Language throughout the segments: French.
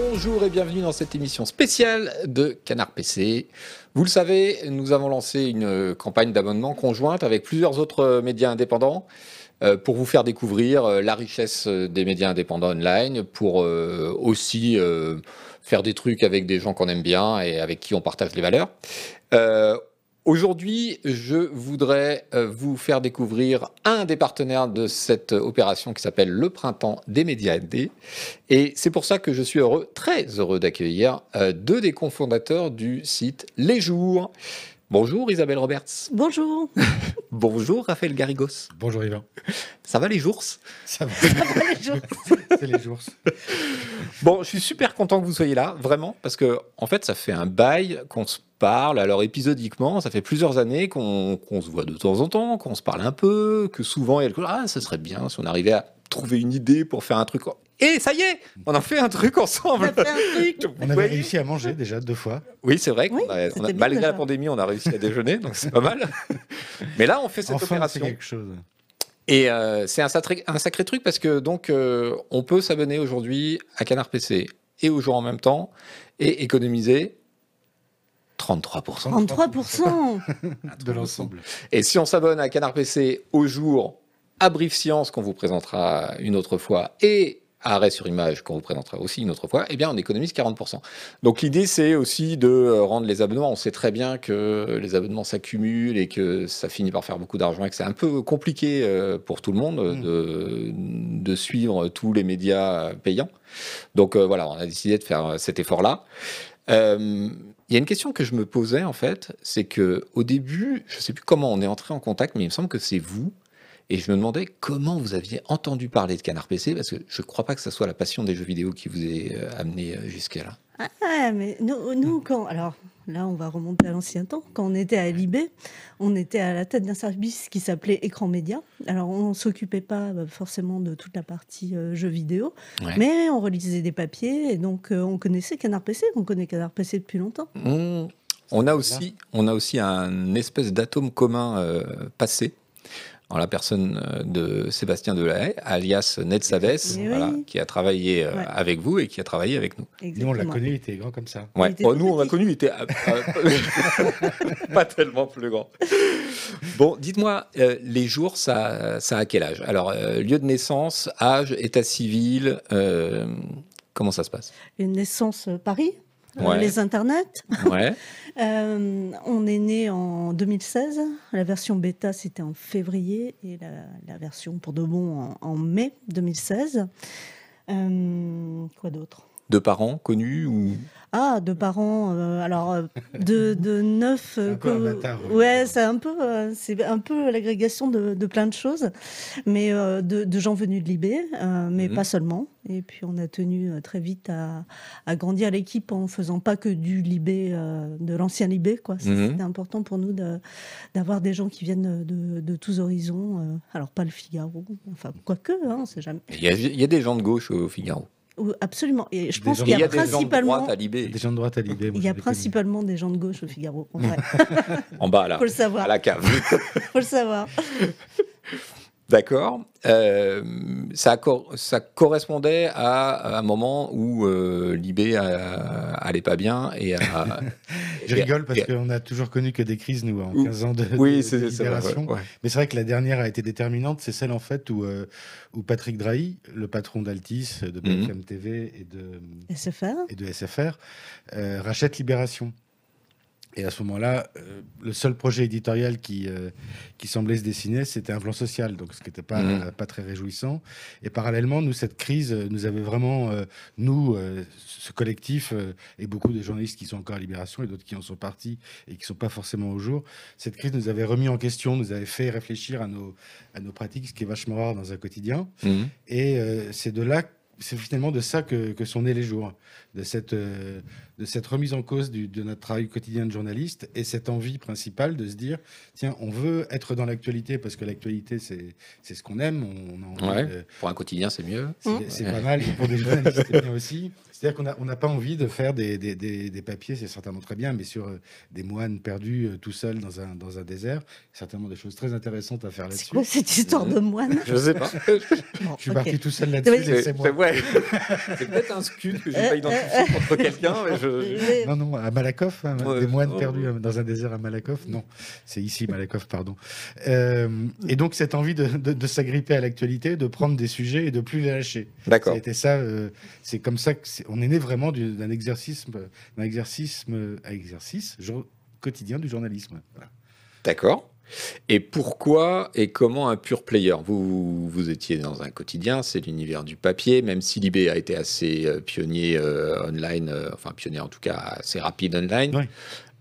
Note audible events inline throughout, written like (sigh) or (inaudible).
Bonjour et bienvenue dans cette émission spéciale de Canard PC. Vous le savez, nous avons lancé une campagne d'abonnement conjointe avec plusieurs autres médias indépendants euh, pour vous faire découvrir euh, la richesse des médias indépendants online, pour euh, aussi faire des trucs avec des gens qu'on aime bien et avec qui on partage les valeurs. Aujourd'hui, je voudrais vous faire découvrir un des partenaires de cette opération qui s'appelle le Printemps des médias AD. Et c'est pour ça que je suis heureux, très heureux d'accueillir deux des cofondateurs du site Les Jours. Bonjour Isabelle Roberts. Bonjour. (laughs) Bonjour Raphaël Garrigos. Bonjour Yvan. Ça va les jours? Ça va. les jours? C'est les jours. Bon, je suis super content que vous soyez là, vraiment, parce que en fait, ça fait un bail qu'on se parle. Alors épisodiquement, ça fait plusieurs années qu'on se voit de temps en temps, qu'on se parle un peu, que souvent il y a le ah, ça serait bien si on arrivait à trouver une idée pour faire un truc. Et ça y est, on a fait un truc ensemble. On a fait un truc. (laughs) On avait réussi à manger déjà deux fois. Oui, c'est vrai. Oui, a- on a- malgré la pandémie, on a réussi à (laughs) déjeuner, donc c'est pas mal. Mais là, on fait cette enfin, opération. quelque chose. Et euh, c'est un sacré, un sacré truc parce que donc euh, on peut s'abonner aujourd'hui à Canard PC et au jour en même temps et économiser 33%. 33%. (laughs) De l'ensemble. Et si on s'abonne à Canard PC au jour, à Brief Science qu'on vous présentera une autre fois et à Arrêt sur Image qu'on vous présentera aussi une autre fois, eh bien on économise 40%. Donc l'idée c'est aussi de euh, rendre les abonnements. On sait très bien que les abonnements s'accumulent et que ça finit par faire beaucoup d'argent et que c'est un peu compliqué euh, pour tout le monde Mm. de, de suivre tous les médias payants. Donc euh, voilà, on a décidé de faire cet effort-là. Euh, Il y a une question que je me posais en fait, c'est que au début, je ne sais plus comment on est entré en contact, mais il me semble que c'est vous. Et je me demandais comment vous aviez entendu parler de Canard PC, parce que je ne crois pas que ce soit la passion des jeux vidéo qui vous ait euh, amené euh, jusqu'à là. Ah, mais nous, nous, quand. Alors là, on va remonter à l'ancien temps. Quand on était à LIB, on était à la tête d'un service qui s'appelait Écran Média. Alors, on ne s'occupait pas euh, forcément de toute la partie euh, jeux vidéo, Ouais. mais on relisait des papiers et donc euh, on connaissait Canard PC. On connaît Canard PC depuis longtemps. On, on a aussi, on a aussi un espèce d'atome commun euh, passé en la personne euh, de Sébastien Delahaye, alias Ned Savès, Eh voilà, oui. qui a travaillé euh, Ouais. avec vous et qui a travaillé avec nous. Nous, on l'a connu, il était grand comme ça. Ouais. Oh, nous, on l'a connu, il était euh, (laughs) pas tellement plus grand. Bon, dites-moi, euh, les jours, ça, ça a quel âge? Alors, euh, lieu de naissance, âge, état civil, euh, comment ça se passe? Une naissance Paris, Ouais. les internets. (laughs) Ouais. Euh, on est né en 2016. La version bêta, c'était en février et la, la version pour de bon en, en mai 2016. Euh, quoi d'autre? Deux parents connus ou? Ah, de parents. euh, alors, euh, de, de neuf. C'est un euh, peu un co- bâtard, oui. ouais, c'est un peu, euh, c'est un peu l'agrégation de, de plein de choses, mais euh, de, de gens venus de Libé, euh, mais Mhm. pas seulement. Et puis, on a tenu euh, très vite à, à grandir l'équipe en faisant pas que du Libé, euh, de l'ancien Libé, quoi. C'est- Mhm. C'était important pour nous de- d'avoir des gens qui viennent de, de tous horizons. euh, alors, pas le Figaro, enfin, quoique, hein, c'est jamais. il y, a, il y a des gens de gauche au Figaro. Absolument. Et je Des pense qu'il il y y a a des gens de principalement. droite à Libé, Des gens de droite à l'idée. Il y a principalement des gens de gauche au Figaro. En (laughs) vrai. en bas là, Faut le savoir. à la cave. Faut le savoir. (laughs) D'accord. Euh, ça, cor- ça correspondait à un moment où euh, Libé allait pas bien et à, (laughs) Je rigole parce qu'on a toujours connu que des crises, nous, en Ou- 15 ans de, Oui, de- c'est de c'est vrai. libération. ouais. Mais c'est vrai que la dernière a été déterminante. C'est celle, en fait, où, euh, où Patrick Drahi, le patron d'Altis, de Mhm. BFM TV et de, SFR. et de SFR, euh, rachète Libération. Et à ce moment-là, euh, le seul projet éditorial qui, euh, qui semblait se dessiner, c'était un plan social, donc ce qui n'était pas, Mhm. pas très réjouissant. Et parallèlement, nous, cette crise euh, nous avait vraiment, euh, nous, ce collectif, et beaucoup de journalistes qui sont encore à Libération et d'autres qui en sont partis et qui ne sont pas forcément au jour, cette crise nous avait remis en question, nous avait fait réfléchir à nos, à nos pratiques, ce qui est vachement rare dans un quotidien. Mhm. Et c'est de là, c'est finalement de ça que, que sont nés les jours, de cette, de cette remise en cause du- de notre travail quotidien de journaliste et cette envie principale de se dire tiens, on veut être dans l'actualité parce que l'actualité, c'est ce qu'on aime. On a envie Ouais. de- Pour un quotidien, c'est mieux. c'est c'est pas mal. Et pour des journalistes, c'est bien aussi. C'est-à-dire qu'on n'a on n'a pas envie de faire des, des, des, des papiers, c'est certainement très bien, mais sur euh, des moines perdus euh, tout seuls dans un, dans un désert, certainement des choses très intéressantes à faire C'est là-dessus. quoi cette histoire de moine Je sais pas. Bon, (laughs) Je suis parti tout seul là-dessus. C'est laissez-moi. c'est- ouais. C'est peut-être un scud que j'ai pas identifié contre quelqu'un. mais je- Mais- Non, non, à Malakoff, hein, Ouais. des moines Oh. perdus euh, dans un désert à Malakoff. Non, c'est ici Malakoff, pardon. Euh, et donc cette envie de, de- de s'agripper à l'actualité, de prendre des sujets et de plus les lâcher. D'accord. été ça. euh, c'est comme ça que c'est- on est né vraiment du- d'un exercice, d'un exercice, euh, exercice jour- quotidien du journalisme. Voilà. D'accord. Et pourquoi et comment un pur player? Vous, vous étiez dans un quotidien, c'est l'univers du papier, même si Libé a été assez euh, pionnier euh, online, euh, enfin pionnier en tout cas assez rapide online. Oui.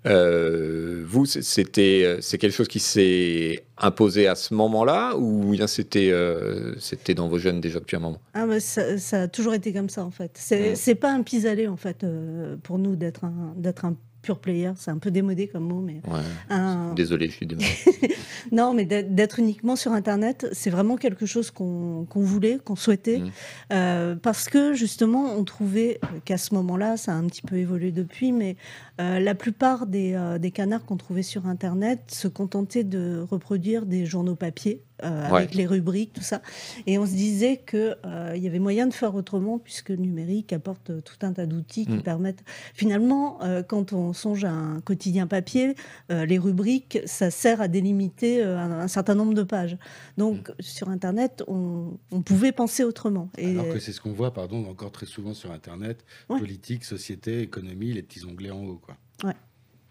Euh, vous, c'est- c'était euh, c'est quelque chose qui s'est imposé à ce moment-là ou bien c'était euh, c'était dans vos jeunes déjà depuis un moment? Ah, mais ça, ça a toujours été comme ça en fait. C'est Mm. c'est pas un pis-aller en fait euh, pour nous d'être un, d'être un pur player. C'est un peu démodé comme mot, mais Ouais. un- Désolé, je suis désolé. (laughs) non, mais d'être uniquement sur Internet, c'est vraiment quelque chose qu'on voulait, qu'on souhaitait, Mm. euh, parce que justement, on trouvait qu'à ce moment-là, ça a un petit peu évolué depuis, mais euh, la plupart des, euh, des canards qu'on trouvait sur Internet se contentaient de reproduire des journaux papier. euh, Ouais. avec les rubriques, tout ça. Et on se disait qu'il il y avait moyen de faire autrement, puisque le numérique apporte euh, tout un tas d'outils qui Mm. permettent. Finalement, euh, quand on songe à un quotidien papier, euh, les rubriques, ça sert à délimiter euh, un, un certain nombre de pages. Donc, sur Internet, on, on pouvait penser autrement. Et, Alors que c'est ce qu'on voit, pardon, encore très souvent sur Internet, Ouais. politique, société, économie, les petits onglets en haut. Quoi.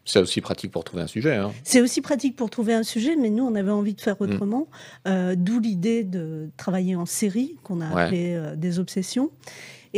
C'est aussi pratique pour trouver un sujet. hein. C'est aussi pratique pour trouver un sujet, mais nous, on avait envie de faire Mm. autrement. Euh, D'où l'idée de travailler en série, qu'on a Ouais. appelé euh, des obsessions,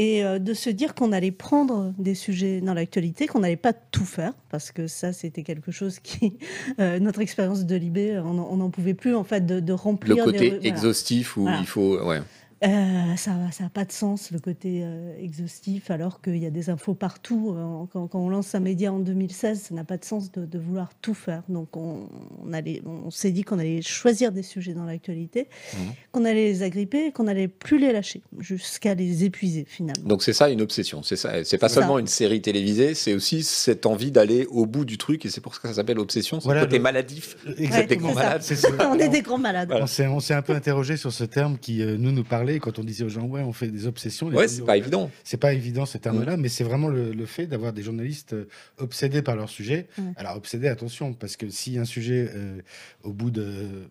et euh, de se dire qu'on allait prendre des sujets dans l'actualité, qu'on n'allait pas tout faire, parce que ça, c'était quelque chose qui, (laughs) euh, notre expérience de Libé, on n'en pouvait plus en fait de, de Le remplir. côté des, voilà. exhaustif où Voilà. il faut. Ouais. Euh, ça n'a pas de sens, le côté euh, exhaustif, alors qu'il y a des infos partout. Euh, quand, quand on lance un média en 2016, ça n'a pas de sens de, de vouloir tout faire. Donc on, on, allait- on s'est dit qu'on allait choisir des sujets dans l'actualité, Mhm. qu'on allait les agripper et qu'on n'allait plus les lâcher, jusqu'à les épuiser finalement. Donc c'est ça une obsession. C'est ça. C'est pas ça. seulement une série télévisée, c'est aussi cette envie d'aller au bout du truc et c'est pour ça que ça s'appelle obsession. C'est Voilà, le côté le- maladif. Exactement. des grands c'est ça. malades. C'est ça. (laughs) on est des grands malades. On s'est, on s'est un peu interrogé sur ce terme qui euh, nous nous parlait quand on disait aux gens ouais on fait des obsessions. Ouais, c'est pas évident. C'est pas évident ce terme-là, mais c'est vraiment le, le fait d'avoir des journalistes euh, obsédés par leur sujet. Ouais. Alors obsédés, attention, parce que si un sujet euh, au bout de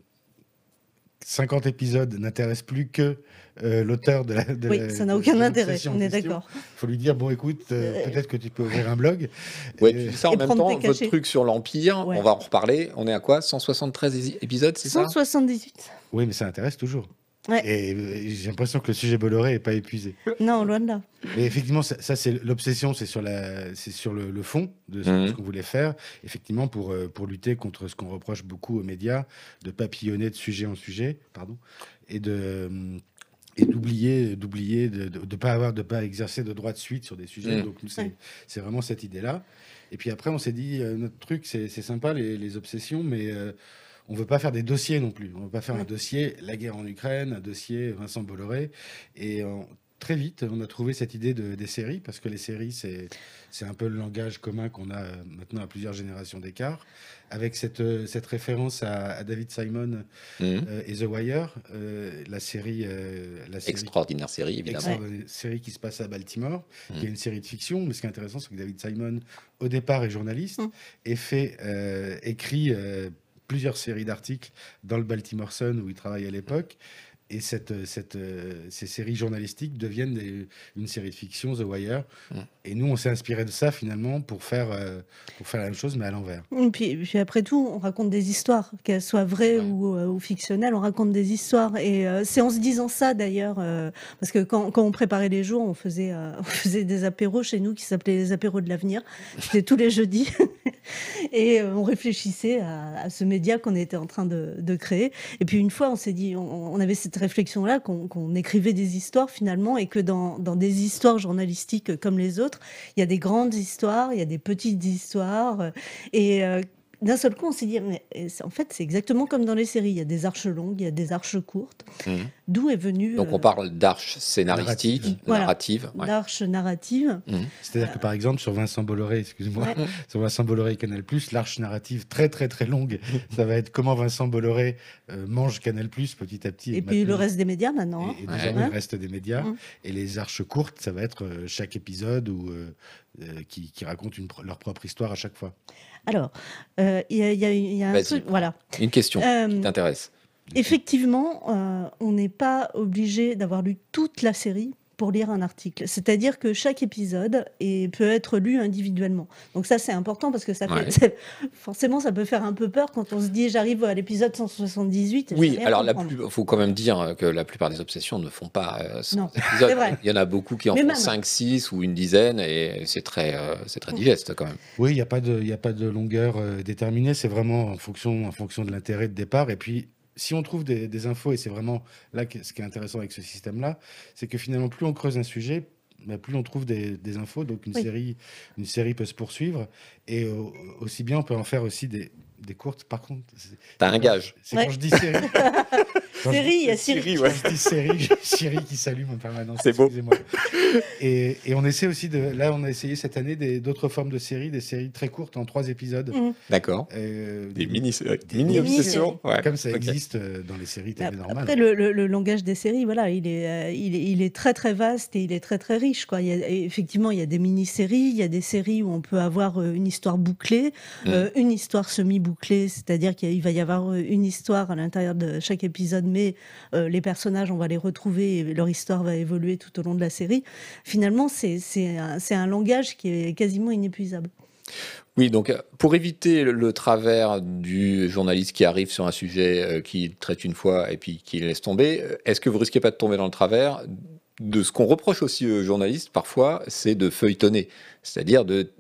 50 épisodes n'intéresse plus que euh, l'auteur de la. de Oui, la- ça n'a aucun intérêt, on est d'accord. faut lui dire bon écoute, euh, peut-être que tu peux ouvrir un blog. Euh, tu dis ça en Et même temps. Votre cachets. truc sur l'Empire, Ouais. on va en reparler. On est à quoi? 173 é- épisodes, c'est ça? 178. oui, mais ça intéresse toujours. Ouais. Et euh, j'ai l'impression que le sujet Bolloré n'est pas épuisé. Non, loin de là. Mais effectivement, ça, ça, c'est l'obsession, c'est sur, la, c'est sur le, le fond de ce, Mhm. ce qu'on voulait faire, effectivement, pour, euh, pour lutter contre ce qu'on reproche beaucoup aux médias, de papillonner de sujet en sujet, pardon, et de et d'oublier d'oublier de ne pas avoir de pas exercer de droit de suite sur des sujets Mhm. donc c'est Ouais. c'est vraiment cette idée là et puis après on s'est dit euh, notre truc c'est c'est sympa les, les obsessions mais euh, on veut pas faire des dossiers non plus on veut pas faire un Ouais. dossier la guerre en Ukraine un dossier Vincent Bolloré et euh, très vite, on a trouvé cette idée de, des séries, parce que les séries, c'est c'est un peu le langage commun qu'on a euh, maintenant à plusieurs générations d'écart, avec cette, euh, cette référence à, à David Simon Mhm. euh, et The Wire, euh, la série, euh, la série Extraordinaire série, évidemment. extraordinaire série qui se passe à Baltimore, qui Mm. est une série de fiction. Mais ce qui est intéressant, c'est que David Simon, au départ, est journaliste Mm. et fait, euh, écrit euh, plusieurs séries d'articles dans le Baltimore Sun où il travaille à l'époque. Et cette, euh, cette, euh, ces séries journalistiques deviennent une série de fiction, The Wire. Mm. Et nous, on s'est inspiré de ça finalement pour faire, euh, pour faire la même chose, mais à l'envers. Et puis, puis après tout, on raconte des histoires, qu'elles soient vraies Ouais. ou, euh, ou fictionnelles, on raconte des histoires. Et euh, c'est en se disant ça d'ailleurs, parce que quand, quand on préparait les jours, on faisait, (laughs) on faisait des apéros chez nous qui s'appelaient les apéros de l'avenir. C'était tous les jeudis. (laughs) et on réfléchissait à, à ce média qu'on était en train de, de créer. Et puis une fois, on s'est dit, on, on avait cette réflexion-là, qu'on qu'on écrivait des histoires finalement, et que dans, dans des histoires journalistiques comme les autres, il y a des grandes histoires, il y a des petites histoires, euh, et euh, d'un seul coup, on s'est dit, mais en fait, c'est exactement comme dans les séries. Il y a des arches longues, il y a des arches courtes. Mhm. D'où est venu Donc on euh, parle d'arches scénaristiques, Narrative. Voilà. narratives. ouais. l'arche narrative. Mhm. C'est-à-dire que par exemple sur Vincent Bolloré, excuse-moi, Ouais. (laughs) sur Vincent Bolloré et Canal+, l'arche narrative très très très longue, (laughs) ça va être comment Vincent Bolloré euh, mange Canal+, petit à petit. Et puis le reste des médias maintenant. hein. Et, et Ouais. désormais, Ouais. le reste des médias. Mm. Et les arches courtes, ça va être euh, chaque épisode ou qui, qui racontent une pro- leur propre histoire à chaque fois. Alors, euh, il y, a- il y a- il y a un Vas-y. truc. Voilà. Une question Euh, qui t'intéresse. Effectivement, euh, on n'est pas obligé d'avoir lu toute la série pour lire un article. C'est-à-dire que chaque épisode est- peut être lu individuellement. Donc ça, c'est important parce que ça fait, Ouais. c'est- forcément, ça peut faire un peu peur quand on se dit j'arrive à l'épisode 178. et je Oui, alors il faut quand même dire que la plupart des obsessions ne font pas euh, 100 Non, épisodes. c'est vrai. Il y en a beaucoup qui en Mais font même. 5, 6 ou une dizaine et c'est très, euh, c'est très digeste quand même. Oui, il n'y a, pas de- il y a pas de longueur euh, déterminée, c'est vraiment en fonction, en fonction de l'intérêt de départ. Et puis, si on trouve des, des infos, et c'est vraiment là que, ce qui est intéressant avec ce système-là, c'est que finalement, plus on creuse un sujet, bah, plus on trouve des, des infos. Donc, une, Oui. série, une série peut se poursuivre. Et euh, aussi bien, on peut en faire aussi des, des courtes. Par contre, c'est- T'as un gage. c'est Ouais. quand je dis série. (laughs) Série, il y a Siri. Siri, je dis série, j'ai Siri qui s'allume en permanence. C'est beau. excusez-moi. Et, et on essaie aussi de. Là, on a essayé cette année des- d'autres formes de séries, des séries très courtes en trois épisodes. Mhm. D'accord. Euh, Des Mini-obsessions. Ouais. Comme ça existe euh, dans les séries télé normales. Après, le, le- le langage des séries, voilà, il est, euh, il, est, il est très très vaste et il est très très riche. Quoi. Il y a, effectivement, il y a des mini-séries, il y a des séries où on peut avoir une histoire bouclée, Mm. euh, une histoire semi-bouclée, c'est-à-dire qu'il va y avoir une histoire à l'intérieur de chaque épisode, mais euh, les personnages, on va les retrouver et leur histoire va évoluer tout au long de la série. Finalement, c'est un, langage qui est quasiment inépuisable. Oui, donc euh, pour éviter le, travers du journaliste qui arrive sur un sujet euh, qui traite une fois et puis qui laisse tomber, est-ce que vous risquez pas de tomber dans le travers? De ce qu'on reproche aussi aux journalistes parfois, c'est de feuilletonner, c'est-à-dire de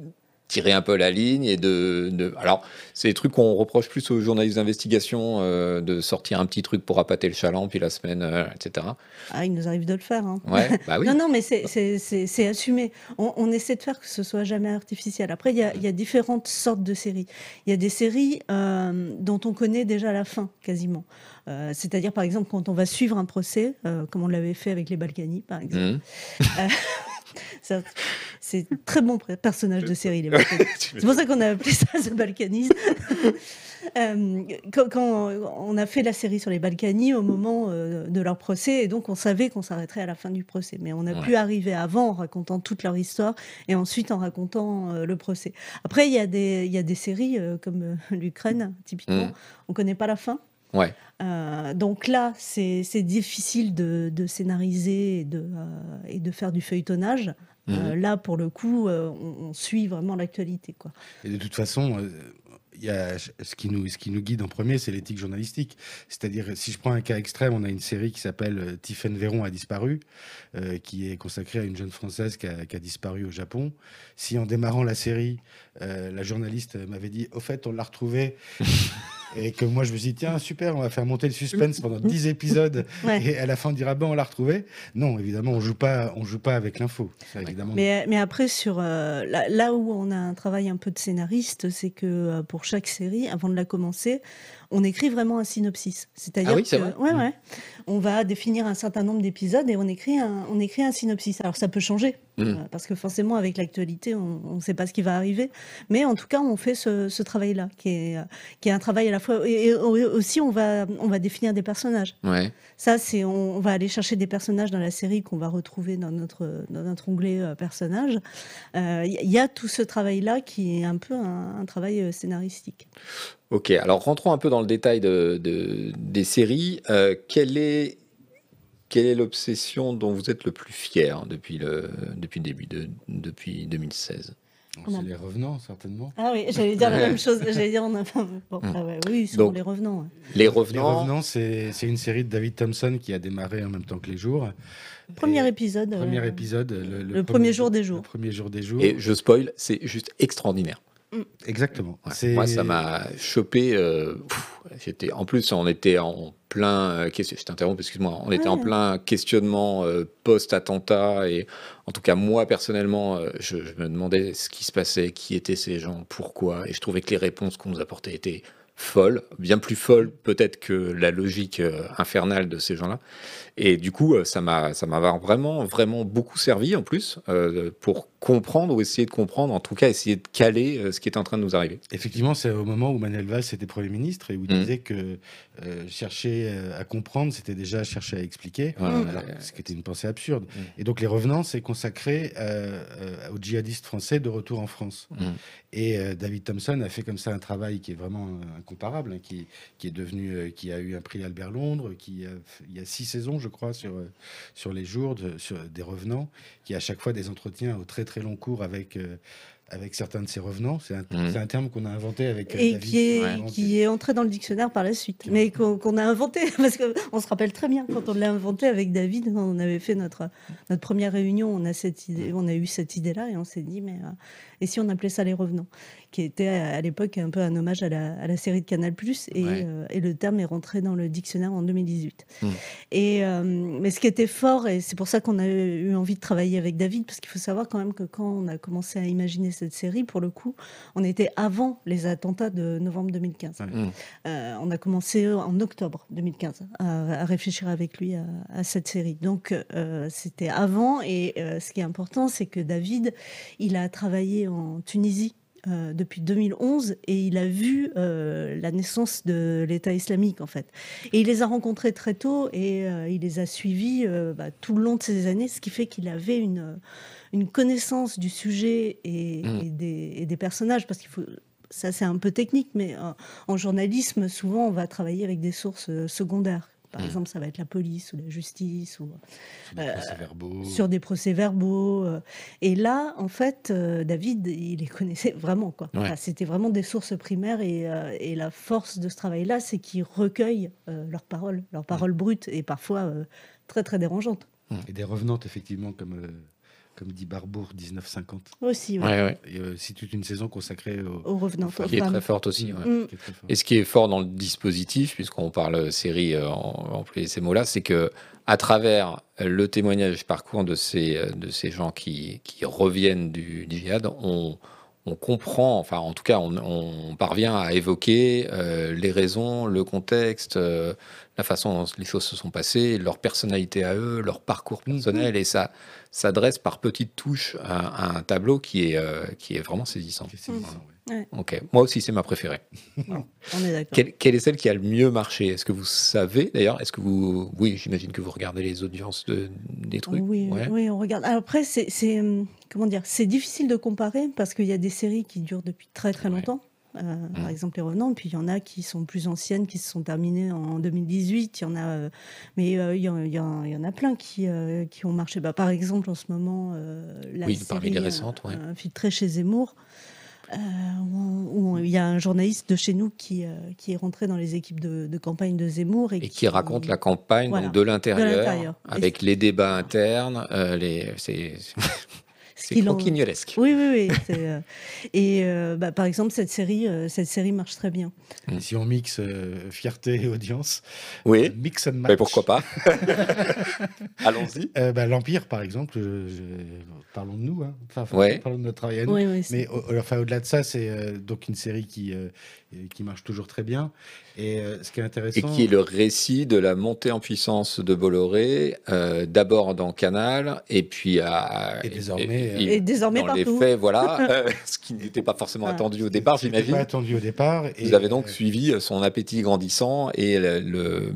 tirer un peu la ligne et de, de- alors c'est des trucs qu'on reproche plus aux journalistes d'investigation euh, de sortir un petit truc pour appâter le chaland puis la semaine euh, etc Ah, il nous arrive de le faire. hein. ouais bah oui (laughs) Non, non, mais c'est- assumé. On, on essaie de faire que ce soit jamais artificiel. Après, il y a, il y a différentes sortes de séries. Il y a des séries euh, dont on connaît déjà la fin, quasiment. C'est-à-dire, par exemple, quand on va suivre un procès, comme on l'avait fait avec les Balkany, par exemple. (laughs) Mhm. C'est très bon personnage de série, les. (laughs) C'est pour ça qu'on a appelé ça The Balkanies. (laughs) Euh, quand, quand on a fait la série sur les Balkany au moment euh, de leur procès, et donc on savait qu'on s'arrêterait à la fin du procès, mais on a Ouais. pu arriver avant en racontant toute leur histoire et ensuite en racontant euh, le procès. Après, il y a des, il y a des séries euh, comme l'Ukraine, typiquement, Mhm. on connaît pas la fin. ouais Euh, donc là, c'est c'est difficile de, de scénariser et de, euh, et de faire du feuilletonnage. Euh, Mhm. là, pour le coup, euh, on, on suit vraiment l'actualité. quoi. Et de toute façon, euh, y a ce qui nous, ce qui nous guide en premier, c'est l'éthique journalistique. C'est-à-dire, si je prends un cas extrême, on a une série qui s'appelle Tiffaine Véron a disparu, qui est consacrée à une jeune française qui a, qui a disparu au Japon. Si en démarrant la série, la journaliste m'avait dit, au fait, on l'a retrouvée. Et que moi je me suis dit, tiens, super, on va faire monter le suspense pendant 10 (laughs) épisodes. Ouais. Et à la fin, on dira, bon, on l'a retrouvée. Non, évidemment, on joue pas, on joue pas avec l'info. Évidemment. Mais, mais après, sur, euh, là, là où on a un travail un peu de scénariste, c'est que euh, pour chaque série, avant de la commencer, on écrit vraiment un synopsis. C'est-à-dire Ah oui, que- vrai ouais, Mm. ouais, on va définir un certain nombre d'épisodes et on écrit, un, on écrit un synopsis. Alors ça peut changer, Mm. euh, parce que forcément, avec l'actualité, on ne sait pas ce qui va arriver. Mais en tout cas, on fait ce, ce travail-là, qui est, euh, qui est un travail à la fois... Et, et aussi, on va, on va définir des personnages. ouais Ça, c'est on, on va aller chercher des personnages dans la série qu'on va retrouver dans notre, dans notre onglet euh, personnages. Euh, Il y, y a tout ce travail-là qui est un peu un, un travail scénaristique. Ok, alors rentrons un peu dans le détail de, de- des séries. Euh, quelle est, quelle est l'obsession dont vous êtes le plus fier depuis le, depuis le début, de, depuis 2016 C'est les revenants, certainement. Ah oui, j'allais dire la (laughs) même chose. J'allais dire, on a... bon, ah ouais, oui, sur Donc, les revenants. ouais. Les Les revenants, Revenants, c'est c'est une série de David Thompson qui a démarré en même temps que les jours. Premier Et- épisode. euh, Premier épisode. Le, le premier jour des jours. Le premier jour des jours. et je spoil, c'est juste extraordinaire. Exactement. Ouais. C'est- Moi, ça m'a chopé. euh, j'étais, en plus, on était en plein. euh, question- je t'interromps, excuse-moi. On était en plein questionnement euh, post-attentat. Et en tout cas, moi, personnellement, euh, je, je me demandais ce qui se passait, qui étaient ces gens, pourquoi. Et je trouvais que les réponses qu'on nous apportait étaient folles, bien plus folles peut-être que la logique euh, infernale de ces gens-là. Et du coup, euh, ça m'a, vraiment, vraiment beaucoup servi en plus euh, pour comprendre ou essayer de comprendre, en tout cas essayer de caler euh, ce qui est en train de nous arriver. Effectivement, c'est au moment où Manuel Valls était Premier ministre et où il Mhm. disait que euh, chercher à comprendre, c'était déjà chercher à expliquer, Ouais, alors, ouais. ce qui était une pensée absurde. Mhm. Et donc Les Revenants, c'est consacré aux djihadistes français de retour en France. Mhm. Et David Thompson a fait comme ça un travail qui est vraiment incomparable, hein, qui, qui est devenu, qui a eu un prix Albert Londres, qui a, il y a six saisons, je crois, sur euh, sur les jours de- sur des revenants, qui a à chaque fois des entretiens au très très long cours avec euh, avec certains de ces revenants. C'est un, Mhm. c'est un terme qu'on a inventé avec euh, Et David. qui est, qui est entré dans le dictionnaire par la suite, mais qu'on qu'on a inventé, (laughs) parce qu'on se rappelle très bien quand on l'a inventé avec David, quand on avait fait notre, notre première réunion, on a, cette idée, on a eu cette idée-là et on s'est dit, mais euh, et si on appelait ça les revenants Qui était à, à l'époque un peu un hommage à la, à la série de Canal, et, Ouais. euh, et le terme est rentré dans le dictionnaire en 2018. Mm. Et, euh, mais ce qui était fort, et c'est pour ça qu'on a eu envie de travailler avec David, parce qu'il faut savoir quand même que quand on a commencé à imaginer cette série, pour le coup, on était avant les attentats de novembre 2015. Ouais. Mm. Euh, on a commencé en octobre 2015 à, à réfléchir avec lui à, à cette série. Donc euh, c'était avant, et euh, ce qui est important, c'est que David, il a travaillé en Tunisie. euh, depuis 2011 et il a vu euh, la naissance de l'État islamique en fait. Et il les a rencontrés très tôt et euh, il les a suivis bah, tout le long de ces années, ce qui fait qu'il avait une, une connaissance du sujet et, Mm. et des, et des personnages, parce qu'il faut... Ça, c'est un peu technique, mais en journalisme, souvent, on va travailler avec des sources secondaires. Par Mm. exemple, ça va être la police ou la justice ou sur des euh, procès-verbaux. sur des procès-verbaux. euh. Et là, en fait, euh, David, il les connaissait (laughs) vraiment. quoi. Ouais. Enfin, C'était vraiment des sources primaires. Et, euh, et la force de ce travail-là, c'est qu'il recueille euh, leurs paroles, leurs paroles brutes et parfois euh, très, très dérangeantes. Et des revenantes, effectivement, comme, euh, comme dit Barbour, 1950. Aussi, ouais, Ouais, ouais. Et euh, c'est toute une saison consacrée au. aux revenants. Enfin, aux Qui est très forte aussi. ouais. Mm. qui est très fort. Et ce qui est fort dans le dispositif, puisqu'on parle série, euh, en employer ces mots-là, c'est que à travers le témoignage parcours de ces, euh, de ces gens qui, qui reviennent du, du djihad, on, on comprend, enfin en tout cas on, on parvient à évoquer euh, les raisons, le contexte, euh, la façon dont les choses se sont passées, leur personnalité à eux, leur parcours personnel, et ça s'adresse par petites touches à, à un tableau qui est, euh, qui est vraiment saisissant. C'est saisissant, ouais. Ok, moi aussi c'est ma préférée. On est d'accord. Quelle, quelle est celle qui a le mieux marché? Est-ce que vous savez d'ailleurs? Est-ce que vous. Oui, j'imagine que vous regardez les audiences de, des trucs. Oui, Ouais. oui, on regarde. Alors après, c'est, c'est, hum, comment dire, c'est difficile de comparer parce qu'il y a des séries qui durent depuis très très Ouais. longtemps. Euh, Par Mm. exemple, les Revenants, puis il y en a qui sont plus anciennes, qui se sont terminées en 2018. Il y en a, euh, mais euh, il y, en- il y en il y en a plein qui, qui ont marché. Bah, par exemple, en ce moment, la Oui, parmi les série, récentes, Infiltrée chez Zemmour. Euh, où, il y a un journaliste de chez nous qui, euh, qui est rentré dans les équipes de, de campagne de Zemmour et, Et qui raconte la campagne Voilà. donc, de l'intérieur, avec les débats internes. euh, les... C'est (laughs) c'est croquignolesque. Oui, oui, oui. euh, (laughs) et euh, bah, par exemple, cette série, euh, cette série marche très bien. Et si on mixe euh, fierté et audience, Oui, mix and match. mais pourquoi pas (laughs) Allons-y. Euh, bah, L'Empire, par exemple, je- je- parlons de nous, hein. enfin, enfin, Ouais. parlons de notre travail à nous. Oui, oui, Mais enfin, au-delà de ça, c'est euh, donc une série qui, euh, qui marche toujours très bien. Et euh, ce qui est Et intéressant. qui est le récit de la montée en puissance de Bolloré, euh, d'abord dans Canal, et puis à. Et désormais, Et désormais dans les partout. faits, voilà, (laughs) euh, ce qui n'était pas forcément Ah. attendu au départ, j'imagine. pas attendu au départ. Vous et, avez donc euh, suivi son appétit grandissant et le, le-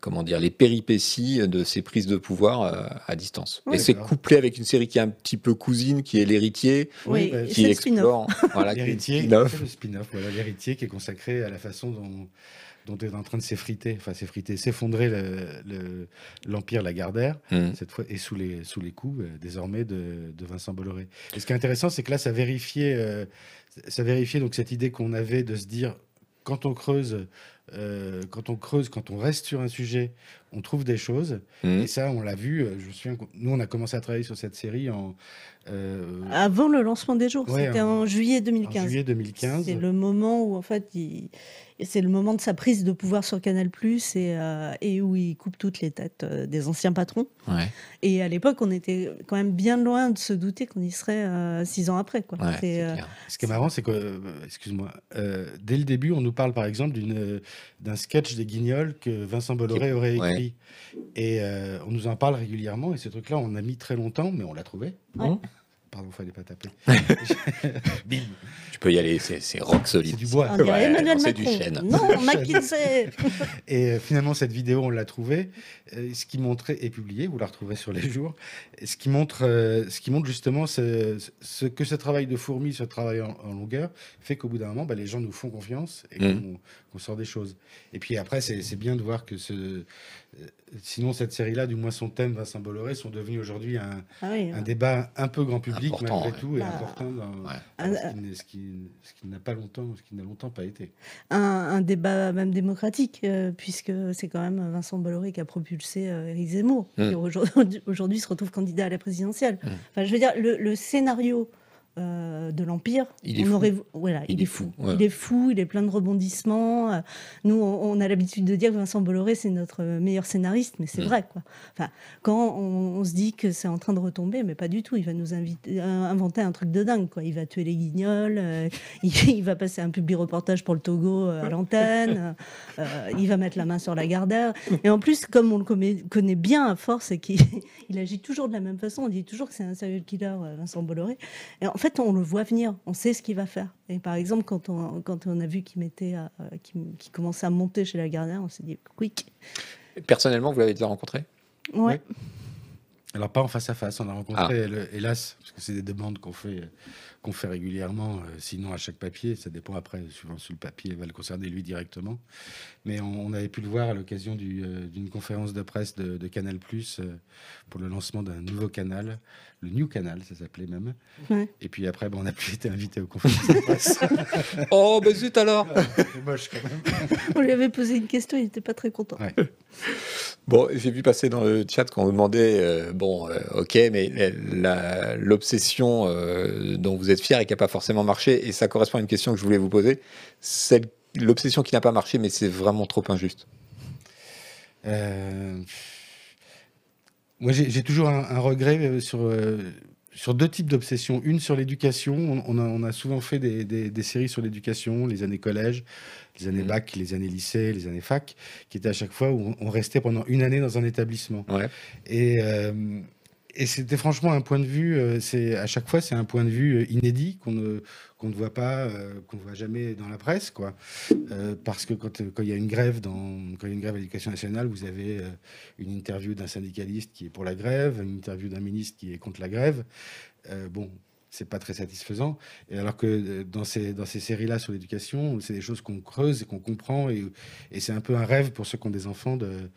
comment dire les péripéties de ses prises de pouvoir à distance. Oui, et c'est couplé avec une série qui est un petit peu cousine, qui est l'héritier, Oui, qui explore voilà, qui est le L'héritier, le spin-off, voilà, l'héritier qui est consacré à la façon dont, dont est en train de s'effriter, enfin s'effriter, s'effondrer le- le- l'empire Lagardère, Mm. cette fois, et sous les, sous les coups, euh, désormais, de, de Vincent Bolloré. Et ce qui est intéressant, c'est que là, ça vérifiait, euh, ça vérifiait donc cette idée qu'on avait de se dire, quand on creuse, euh, quand on creuse, quand on reste sur un sujet, on trouve des choses. Mhm. Et ça, on l'a vu. euh, Je me souviens, nous, on a commencé à travailler sur cette série en, euh, Avant le lancement des jours, Ouais, c'était en- en juillet en 2015. juillet 2015. C'est le moment où en fait, il- c'est le moment de sa prise de pouvoir sur Canal+ et, euh, et où il coupe toutes les têtes euh, des anciens patrons. Ouais. Et à l'époque, on était quand même bien loin de se douter qu'on y serait euh, six ans après. Quoi. Ouais, C'est, c'est euh, clair. Ce qui est marrant, c'est que, euh, excuse-moi, euh, dès le début, on nous parle par exemple d'une- d'un sketch des Guignols que Vincent Bolloré aurait ouais. Et euh, on nous en parle régulièrement. Et ce truc-là, on a mis très longtemps, mais on l'a trouvé. Ouais. Pardon, fallait pas taper. (laughs) Bim. Tu peux y aller, c'est c'est rock solide. C'est du bois. on Ouais, Emmanuel du chêne. Non, (laughs) McKinsey. (laughs) Et euh, finalement, cette vidéo, on l'a trouvée. Euh, ce qui montrait est publié, vous la retrouvez sur les jours. Ce qui montre, euh, ce qui montre justement ce, ce que ce travail de fourmi, ce travail en, en longueur, fait qu'au bout d'un moment, bah, les gens nous font confiance et Mm. qu'on sort des choses. Et puis après, c'est c'est bien de voir que ce, euh, sinon cette série-là, du moins son thème, Vincent Bolloré, sont devenus aujourd'hui un, Ah oui, un débat un peu grand public Important, malgré ouais. tout et Bah, important dans, Ouais. dans un- ce qui n'est- ce qui, ce qui n'a pas longtemps, ce qui n'a longtemps pas été. un, un débat même démocratique, euh, puisque c'est quand même Vincent Bolloré qui a propulsé euh, Éric Zemmour, Mm. qui aujourd'hui aujourd'hui se retrouve candidat à la présidentielle. Mm. Enfin, je veux dire, le, le scénario euh, de l'Empire, Il est on fou. aurait, voilà, il, est fou. ouais. Il est fou, il est plein de rebondissements. Euh, Nous, on, on a l'habitude de dire que Vincent Bolloré, c'est notre meilleur scénariste, mais c'est Mm. vrai, quoi. Enfin, quand on, on se dit que c'est en train de retomber, mais pas du tout. Il va nous inviter, euh, inventer un truc de dingue, quoi. Il va tuer les guignols, euh, (laughs) il, il va passer un public reportage pour le Togo euh, à l'antenne, il va mettre la main sur la Gardère. Et en plus, comme on le connaît, connaît bien à force et qu'il (laughs) il agit toujours de la même façon, on dit toujours que c'est un serial killer, Vincent Bolloré. Et fait, on le voit venir, on sait ce qu'il va faire. Et par exemple, quand on, quand on a vu qu'il mettait, à- euh, commençait à monter chez la Gardère, on s'est dit quick. Personnellement, vous l'avez déjà rencontré? Ouais. Alors pas en face à face, on a Ah. rencontré, le- hélas, parce que c'est des demandes qu'on fait, qu'on fait régulièrement, euh, sinon à chaque papier, ça dépend après, suivant si le papier va le concerner lui directement. Mais on, on avait pu le voir à l'occasion du, euh, d'une conférence de presse de, de Canal+, euh, pour le lancement d'un nouveau canal, le New Canal, ça s'appelait même. Ouais. Et puis après, ben, on a pu être invité aux conférences de presse. (laughs) Oh, bah zut alors c'est (laughs) moche quand même. On lui avait posé une question, il n'était pas très content. Ouais. Bon, j'ai vu passer dans le chat qu'on vous demandait, euh, bon, euh, ok, mais l'obsession euh, dont vous êtes fier et qui n'a pas forcément marché, et ça correspond à une question que je voulais vous poser, l'obsession qui n'a pas marché, mais c'est vraiment trop injuste. Moi, j'ai toujours un, regret sur, sur deux types d'obsessions. Une sur l'éducation. On, on a, souvent fait des, des- des séries sur l'éducation, les années collège, les années Mhm. bac, les années lycée, les années fac, qui étaient à chaque fois où on, on restait pendant une année dans un établissement. Ouais. Et, euh, et c'était franchement un point de vue, euh, c'est à chaque fois c'est un point de vue euh, inédit qu'on ne qu'on ne voit pas, euh, qu'on ne voit jamais dans la presse, quoi. Parce que quand quand il y a une grève dans quand il y a une grève à l'éducation nationale, vous avez une interview d'un syndicaliste qui est pour la grève, une interview d'un ministre qui est contre la grève. Bon. C'est pas très satisfaisant. Et alors que dans ces, dans ces séries-là sur l'éducation, c'est des choses qu'on creuse et qu'on comprend. Et, et c'est un peu un rêve pour ceux qui ont des enfants, de,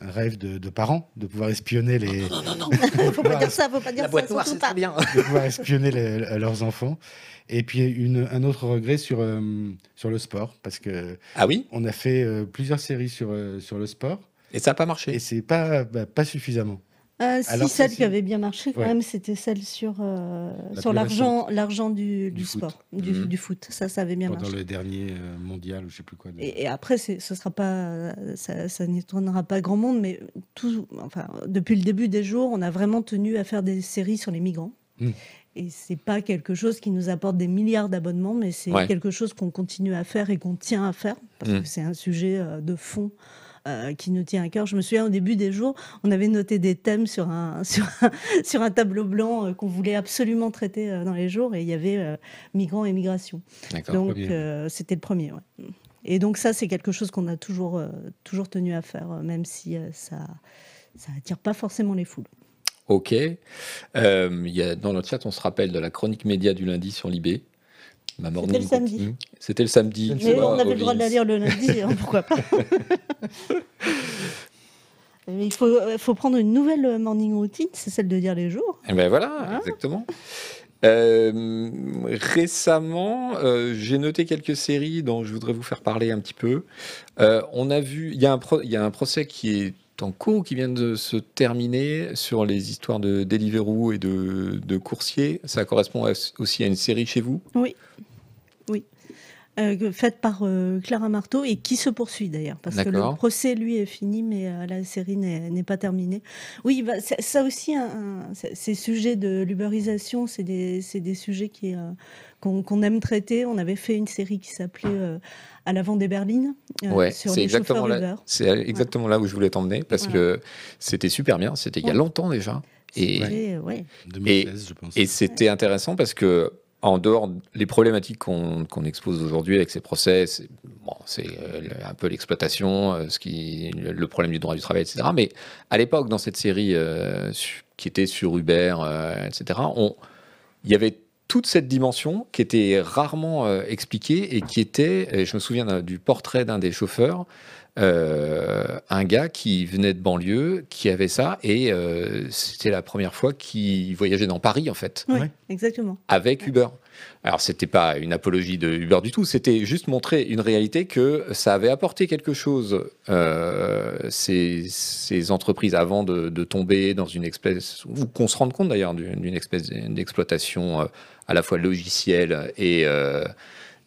un rêve de, de parents, de pouvoir espionner les, (laughs) faut pas dire ça, faut pas dire ça, surtout pas. bien. de pouvoir espionner les- leurs enfants. Et puis une, un autre regret sur, euh, sur le sport, parce que Ah oui? on a fait euh, plusieurs séries sur, euh, sur le sport, Et ça n'a pas marché et c'est pas, bah, pas suffisamment. Euh, si celle qui avait bien marché, quand Ouais. même, c'était celle sur, euh, La sur l'argent, l'argent du, Du du foot. sport, du, Mhm. du foot. Ça, ça avait bien Pendant marché. le dernier euh, mondial, je sais plus quoi. de- Et, et après, ce sera pas, ça, ça n'étonnera pas grand monde, mais tout, enfin, depuis le début des jours, on a vraiment tenu à faire des séries sur les migrants. Mm. Et c'est pas quelque chose qui nous apporte des milliards d'abonnements, mais c'est Ouais. quelque chose qu'on continue à faire et qu'on tient à faire parce Mm. que c'est un sujet euh, de fond. Euh, qui nous tient à cœur. Je me souviens au début des jours, on avait noté des thèmes sur un, (laughs) sur un, sur un tableau blanc euh, qu'on voulait absolument traiter euh, dans les jours, et il y avait migrants et migration. Donc c'était le premier. ouais. Et donc ça, c'est quelque chose qu'on a toujours, toujours tenu à faire, même si ça ça attire pas forcément les foules. Ok. Il y a, dans le chat, on se rappelle de la chronique média du lundi sur Libé. Ma morning le samedi. routine. C'était le samedi. Mais vois, on avait le droit de la lire le lundi, hein, pourquoi pas (laughs) Il faut, euh, faut prendre une nouvelle morning routine, c'est celle de dire les jours. Eh ben voilà, exactement. Euh, récemment, euh, j'ai noté quelques séries dont je voudrais vous faire parler un petit peu. Euh, on a vu, y, il y a un procès qui est en cours, qui vient de se terminer sur les histoires de Deliveroo et de, de coursiers. Ça correspond aussi à une série chez vous? Oui, oui. Euh, faite par euh, Clara Marteau et qui se poursuit d'ailleurs, parce que le procès, lui, est fini, mais euh, la série n'est pas terminée. Oui, bah, ça, aussi, un- un- c- ces sujets de l'uberisation, c'est des, sujets qu'on aime traiter. On avait fait une série qui s'appelait À l'avant des berlines, euh, Ouais, sur c'est les exactement chauffeurs là, c'est exactement là où je voulais t'emmener parce Voilà. que c'était super bien. C'était il y a longtemps déjà. Et, C'était, ouais. 2016, je pense. Et c'était intéressant parce que, en dehors des problématiques qu'on expose aujourd'hui avec ces procès, c'est bon, c'est, euh, un peu l'exploitation, euh, ce qui, le, le problème du droit du travail, etc. Mais à l'époque, dans cette série euh, qui était sur Uber, euh, etc., on- il y avait toute cette dimension qui était rarement euh, expliquée et qui était, et je me souviens du portrait d'un des chauffeurs, euh, un gars qui venait de banlieue, qui avait ça, et euh, c'était la première fois qu'il voyageait dans Paris, en fait, Oui, Ouais. exactement. avec Uber. Alors, c'était pas une apologie de Uber du tout, c'était juste montrer une réalité que ça avait apporté quelque chose, euh, ces, ces entreprises, avant de, de tomber dans une espèce, ou qu'on se rende compte d'ailleurs d'une d'une espèce d'exploitation euh, à la fois logicielle et, euh,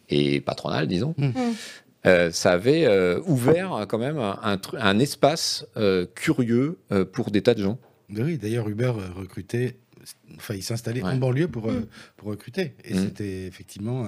et patronale, disons. Mm. Euh, ça avait euh, ouvert quand même un, espace euh, curieux euh, pour des tas de gens. Oui, d'ailleurs, Uber recrutait, enfin, il s'installait Ouais. en banlieue pour, euh, Mm. pour recruter. Et Mm. c'était effectivement.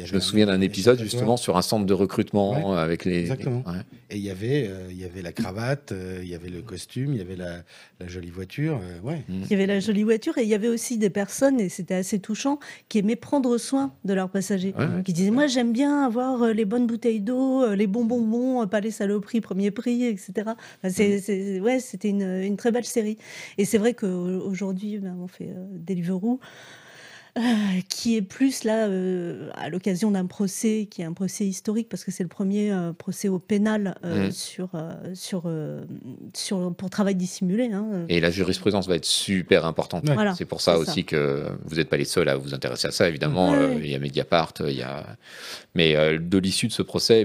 Euh, Je me souviens d'un un épisode justement sur un centre de recrutement Ouais, avec les. exactement. ouais. Et il y avait, euh, il y avait la cravate, euh, il y avait le costume, il y avait la, la jolie voiture. euh, ouais. Il y avait la jolie voiture et il y avait aussi des personnes, et c'était assez touchant, qui aimaient prendre soin de leurs passagers. Ouais, ouais. Qui disaient Moi, j'aime bien avoir euh, les bonnes bouteilles d'eau, euh, les bons bonbons, euh, pas les saloperies, premier prix, etc. Enfin, Mm. c'est, ouais, c'était une, une très belle série. Et c'est vrai qu'aujourd'hui, ben, on fait euh, Deliveroo. Euh, qui est plus là euh, à l'occasion d'un procès qui est un procès historique parce que c'est le premier euh, procès au pénal euh, Mhm. sur, euh, sur, euh, sur, pour travail dissimulé. hein. Et la jurisprudence va être super importante. Ouais. Voilà, c'est pour ça aussi que vous n'êtes pas les seuls à vous intéresser à ça, évidemment. Ouais, Euh, il y a Mediapart, il y a... mais euh, de l'issue de ce procès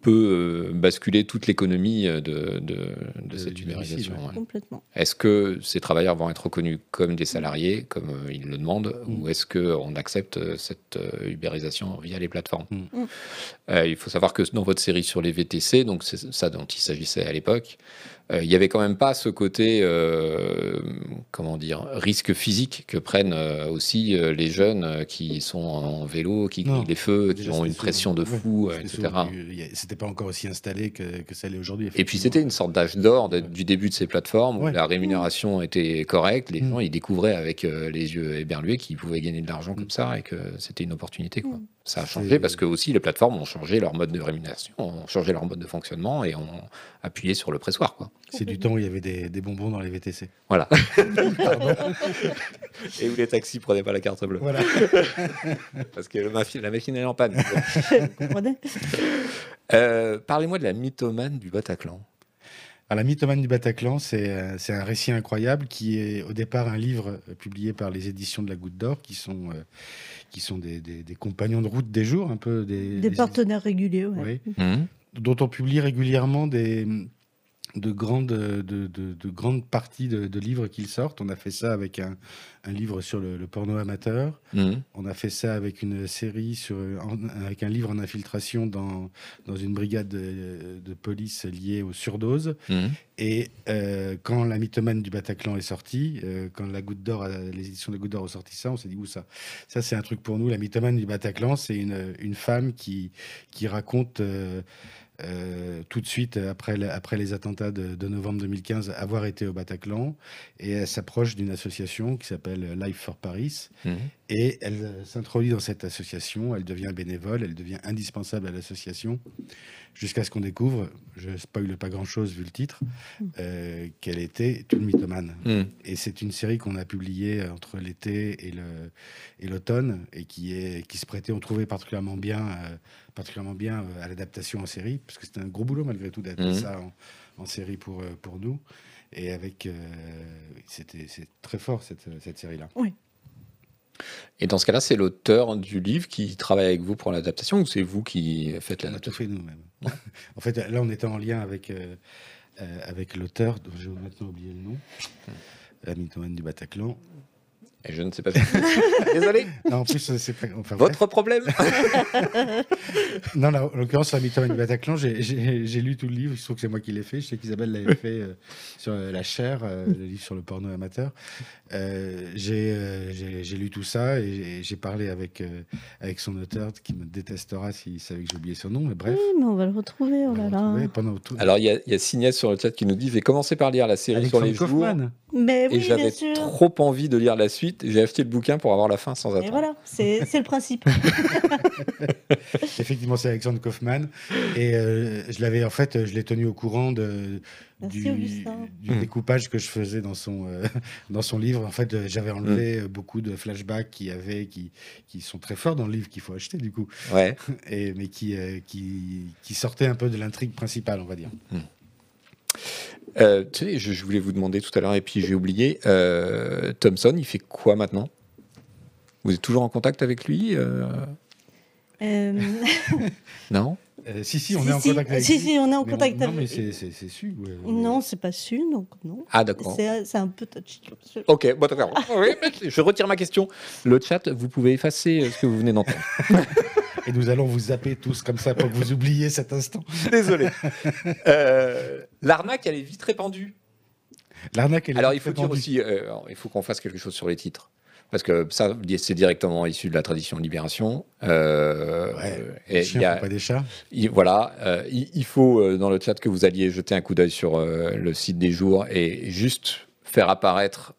peut euh, basculer toute l'économie euh, de, de, de De- cette ouais. Complètement. Est-ce que ces travailleurs vont être reconnus comme des salariés, comme euh, ils le demandent, Mm. ou est-ce qu'on accepte cette ubérisation via les plateformes? Mm. Mm. Euh, Il faut savoir que dans votre série sur les VTC, donc c'est ça dont il s'agissait à l'époque, il n'y avait quand même pas ce côté, euh, comment dire, risque physique que prennent euh, aussi euh, les jeunes euh, qui sont en vélo, qui Non. les feux, qui ont une pression de ouais, fou, euh, c'était etc. C'était pas encore aussi installé que, que ça l'est aujourd'hui. Et puis c'était une sorte d'âge d'or du début de ces plateformes où Ouais. la rémunération était correcte, les Mm. gens ils découvraient avec euh, les yeux éberlués qu'ils pouvaient gagner de l'argent Mm. comme ça et que c'était une opportunité. Quoi. Mm. Ça a changé parce que aussi les plateformes ont changé leur mode de rémunération, ont changé leur mode de fonctionnement et ont appuyé sur le pressoir. Quoi. C'est du temps où il y avait des, des bonbons dans les VTC. Voilà. (laughs) et où les taxis prenaient pas la carte bleue Voilà. (laughs) parce que le la machine est en panne. (laughs) Vous comprenez Euh, Parlez-moi de la mythomane du Bataclan. Alors, la mythomane du Bataclan, c'est euh, c'est un récit incroyable qui est au départ un livre euh, publié par les éditions de la Goutte d'Or, qui sont, euh, qui sont des, des- des compagnons de route des jours, un peu des, Des des- partenaires réguliers, ouais. Oui. Mhm. dont on publie régulièrement des, de, grandes, de, de- de grandes parties de, de livres qu'ils sortent. On a fait ça avec un, un livre sur le, le porno amateur. Mhm. On a fait ça avec une série sur, en- avec un livre en infiltration dans, dans une brigade de, police liée aux surdoses. Mhm. Et euh, quand la mythomane du Bataclan est sortie, euh, quand la Goutte d'Or, les éditions de la Goutte d'Or ont sorti ça, on s'est dit où ça Ça c'est un truc pour nous. La mythomane du Bataclan, c'est une, une femme qui, qui raconte euh, euh, tout de suite après, le- après les attentats de, de novembre 2015 avoir été au Bataclan. Et elle s'approche d'une association qui s'appelle Life for Paris. Mhm. et elle euh, s'introduit dans cette association, elle devient bénévole, elle devient indispensable à l'association, jusqu'à ce qu'on découvre, je spoile pas grand-chose vu le titre, euh, qu'elle était une mythomane. Mhm. Et c'est une série qu'on a publiée euh, entre l'été et le et l'automne et qui est qui se prêtait, on trouvait particulièrement bien, euh, particulièrement bien à l'adaptation en série, parce que c'était un gros boulot malgré tout d'adapter Mhm. ça en, en série pour pour nous. Et avec, euh, c'était c'est très fort cette cette série là. Et dans ce cas-là, c'est l'auteur du livre qui travaille avec vous pour l'adaptation ou c'est vous qui faites On a tout l'adaptation fait nous-mêmes. (laughs) en fait, là, on était en lien avec, euh, euh, avec l'auteur, dont j'ai maintenant oublié le nom, la mythomane du Bataclan. Et je ne sais pas. (laughs) Désolé. Non, en plus, c'est pas. Enfin, bref. Votre problème (laughs) Non, là, en l'occurrence, sur la mythomane du Bataclan, j'ai- lu tout le livre. Il se trouve que c'est moi qui l'ai fait. Je sais qu'Isabelle l'avait fait euh, sur euh, La chair, euh, le livre sur le porno amateur. Euh, j'ai euh, lu tout ça et j'ai- parlé avec, euh, avec son auteur qui me détestera s'il savait que j'ai oublié son nom. Mais bref. Oui, mais on va le retrouver, oh là là. tout. Alors, il y a, y a Signès sur le chat qui nous dit J'ai commencé par lire la série sur les Alexandre jours. Kaufman. Mais Et oui, bien j'avais trop envie de lire la suite. J'ai acheté le bouquin pour avoir la fin sans Et attendre. voilà, c'est (laughs) c'est le principe. (laughs) Effectivement, c'est Alexandre Kaufman. Et euh, je l'avais, en fait, je l'ai tenu au courant de, Merci, du, Hmm. découpage que je faisais dans son, euh, (laughs) dans son livre. En fait, euh, j'avais enlevé euh, beaucoup de flashbacks qui, avaient, qui, qui sont très forts dans le livre, qu'il faut acheter du coup, Ouais. et, mais qui, euh, qui, qui sortaient un peu de l'intrigue principale, on va dire. Euh, tu sais, je, je voulais vous demander tout à l'heure, et puis j'ai oublié. euh, Thompson, il fait quoi maintenant? Vous êtes toujours en contact avec lui euh, Euh, (laughs) Non? Euh, si, si, on Si, est en si. contact avec Si, lui. si, on est en mais contact Non, avec- mais c'est c'est- c'est su. ouais. non, c'est pas su, donc non. Ah, d'accord. C'est c'est un peu touchy. Ok, bon, d'accord. Oui, mais je retire ma question. Le chat, vous pouvez effacer euh, ce que vous venez d'entendre. (laughs) Et nous allons vous zapper tous comme ça pour que vous oubliez cet instant. Désolé. (laughs) Euh, L'arnaque, elle est vite répandue. L'arnaque, elle est Alors, il faut dire répandue. aussi, euh, il faut qu'on fasse quelque chose sur les titres. Parce que ça, c'est directement issu de la tradition de Libération. Euh, Ouais, et Les il chiens y a- font pas des chats. il- voilà, euh, il, il faut euh, dans le chat que vous alliez jeter un coup d'œil sur euh, le site des jours et juste faire apparaître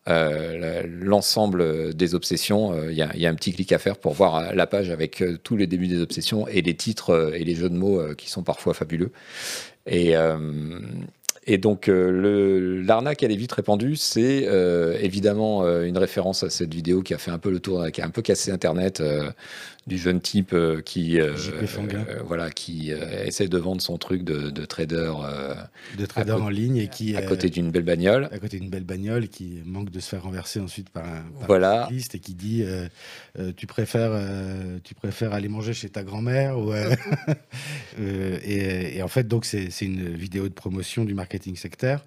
l'ensemble des obsessions. Il y, a- il y a un petit clic à faire pour voir la page avec tous les débuts des obsessions et les titres et les jeux de mots qui sont parfois fabuleux. Et, et donc, euh, l'arnaque, elle est vite répandue. C'est euh, évidemment euh, une référence à cette vidéo qui a fait un peu le tour, qui a un peu cassé Internet, du jeune type qui, voilà, qui essaie de vendre son truc de, de trader de trader en ligne et qui à côté d'une belle bagnole. à côté d'une belle bagnole qui manque de se faire renverser ensuite par un, par Voilà. un cycliste et qui dit tu préfères tu préfères aller manger chez ta grand-mère ou (laughs) et, et en fait donc c'est c'est une vidéo de promotion du marketing sectaire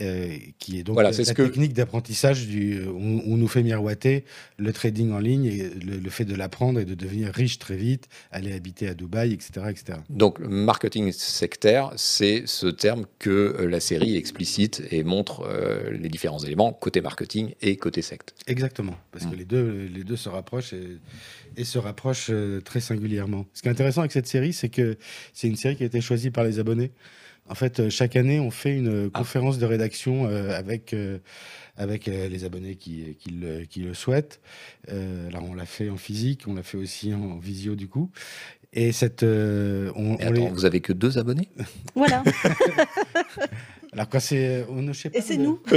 euh, qui est donc Voilà, la, la que- technique d'apprentissage du on, on nous fait miroiter le trading en ligne et le, le fait de l'apprendre et de devenir riche très vite aller habiter à Dubaï etc etc Donc, marketing sectaire, c'est ce terme que euh, la série explicite et montre euh, les différents éléments côté marketing et côté secte. Exactement, parce que Mm. les deux, les deux se rapprochent et, et se rapprochent euh, très singulièrement. Ce qui est intéressant avec cette série, c'est que c'est une série qui a été choisie par les abonnés. En fait, euh, chaque année, on fait une Ah. conférence de rédaction euh, avec, euh, avec euh, les abonnés qui, qui, le, qui le souhaitent. Euh, alors, on l'a fait en physique, on l'a fait aussi en visio du coup. Et cette, euh, on, Mais on attends, les- vous avez que deux abonnés? Voilà, (laughs) Alors quand c'est, on ne sait pas. et c'est nous. (laughs) Je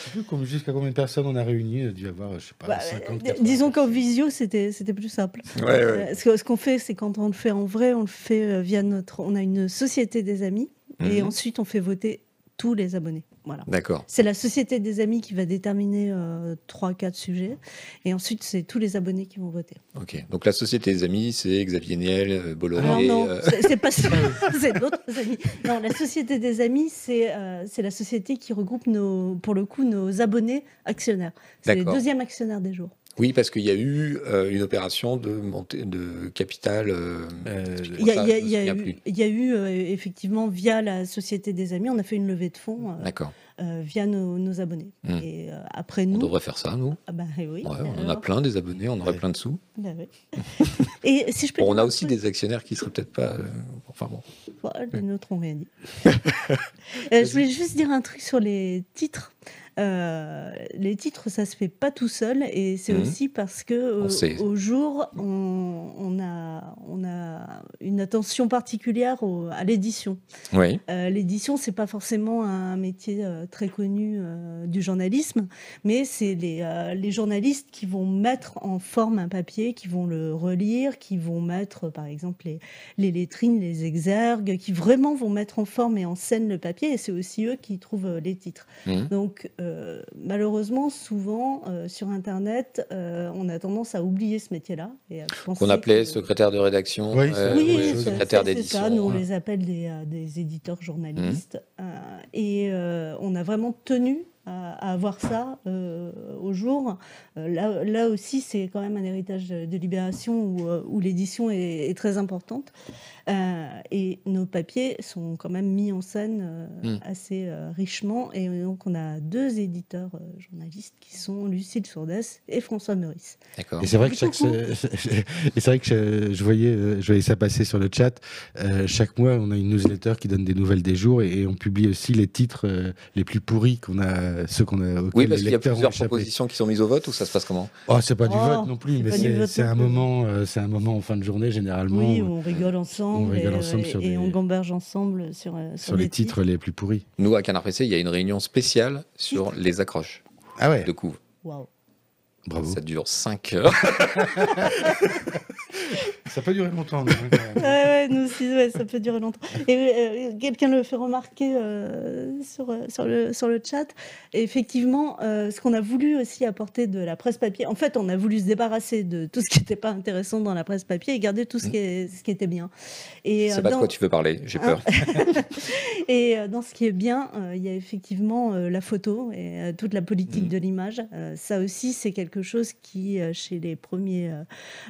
sais plus combien- jusqu'à combien de personnes on a réuni. Il a dû y avoir, je sais pas, Bah, 50, euh, 80. disons qu'en visio, c'était c'était plus simple. Ouais, Euh, Ce que- ce qu'on fait, c'est quand on le fait en vrai, on le fait euh, via notre. On a une société des amis et Mhm. ensuite on fait voter tous les abonnés. Voilà. D'accord. C'est la société des amis qui va déterminer euh, trois, quatre sujets et ensuite c'est tous les abonnés qui vont voter. Ok. Donc, la société des amis, c'est Xavier Niel, euh, Bolloré. Alors non, euh, c'est- pas (laughs) ça, (laughs) c'est d'autres amis. Non, la société des amis, c'est euh, la société qui regroupe nos, pour le coup nos abonnés actionnaires. C'est les D'accord. deuxièmes actionnaires des jours. Oui, parce qu'il y a eu euh, une opération de montée de capital. euh, Il y a, eu, euh, effectivement via la société des amis, on a fait une levée de fonds euh, D'accord. euh, via nos, nos abonnés. Hmm. Et euh, après On nous, devrait faire ça, nous. ah bah oui, Ouais, on en a plein des abonnés, on aurait Ouais. plein de sous. bah oui. Et si je peux Bon, on a aussi des actionnaires qui seraient peut-être pas. euh, enfin bon. Bon, les nôtres ont rien dit. (laughs) Euh, je voulais juste dire un truc sur les titres. Euh, les titres, ça se fait pas tout seul, et c'est Mhm. aussi parce que euh, au jour, on, on a, on a une attention particulière au- à l'édition. Oui. Euh, L'édition, c'est pas forcément un métier euh, très connu du journalisme, mais c'est les, les journalistes qui vont mettre en forme un papier, qui vont le relire, qui vont mettre, par exemple, les, les lettrines, les exergues, qui vraiment vont mettre en forme et en scène le papier, et c'est aussi eux qui trouvent les titres. Mhm. Donc, euh, que malheureusement, souvent sur Internet, on a tendance à oublier ce métier-là. Qu'on appelait secrétaire de rédaction, oui, secrétaire d'édition. C'est ça, nous on les appelle des, des éditeurs journalistes. Mmh. et on a vraiment tenu à, avoir ça euh, au jour. Euh, là, là aussi, c'est quand même un héritage de, Libération où, euh, où l'édition est, très importante. Et nos papiers sont quand même mis en scène hmm. assez richement. Et donc, on a deux éditeurs journalistes qui sont Lucille Sourdès et François Meurice. Et c'est vrai que chaque, (laughs) c'est vrai que je, voyais, je voyais ça passer sur le chat. chaque mois, on a une newsletter qui donne des nouvelles des jours et, et on publie aussi les titres les plus pourris qu'on a ceux qu'on a. Oui, parce qu'il y a plusieurs propositions qui sont mises au vote ou ça se passe comment? Oh, c'est pas du vote non plus, mais c'est un moment, euh, c'est un moment en fin de journée généralement. Oui, on rigole ensemble, on rigole ensemble et, on gamberge ensemble sur euh, sur, les titres, les plus pourris. Nous à Canard PC, il y a une réunion spéciale sur les accroches ah ouais. de couve. Waouh. Bravo. Ça dure 5 heures. (laughs) ça peut durer longtemps. Nous, ouais, nous aussi, ouais, ça peut durer longtemps. Et euh, quelqu'un le fait remarquer euh, sur, euh, sur, le, sur le chat. Et effectivement, ce qu'on a voulu aussi apporter de la presse papier, en fait, on a voulu se débarrasser de tout ce qui n'était pas intéressant dans la presse papier et garder tout ce, qui, est, ce qui était bien. C'est pas de quoi tu veux parler, j'ai peur. (laughs) et dans ce qui est bien, il y a effectivement la photo et toute la politique mm. de l'image. ça aussi, c'est quelque chose qui, chez les premiers,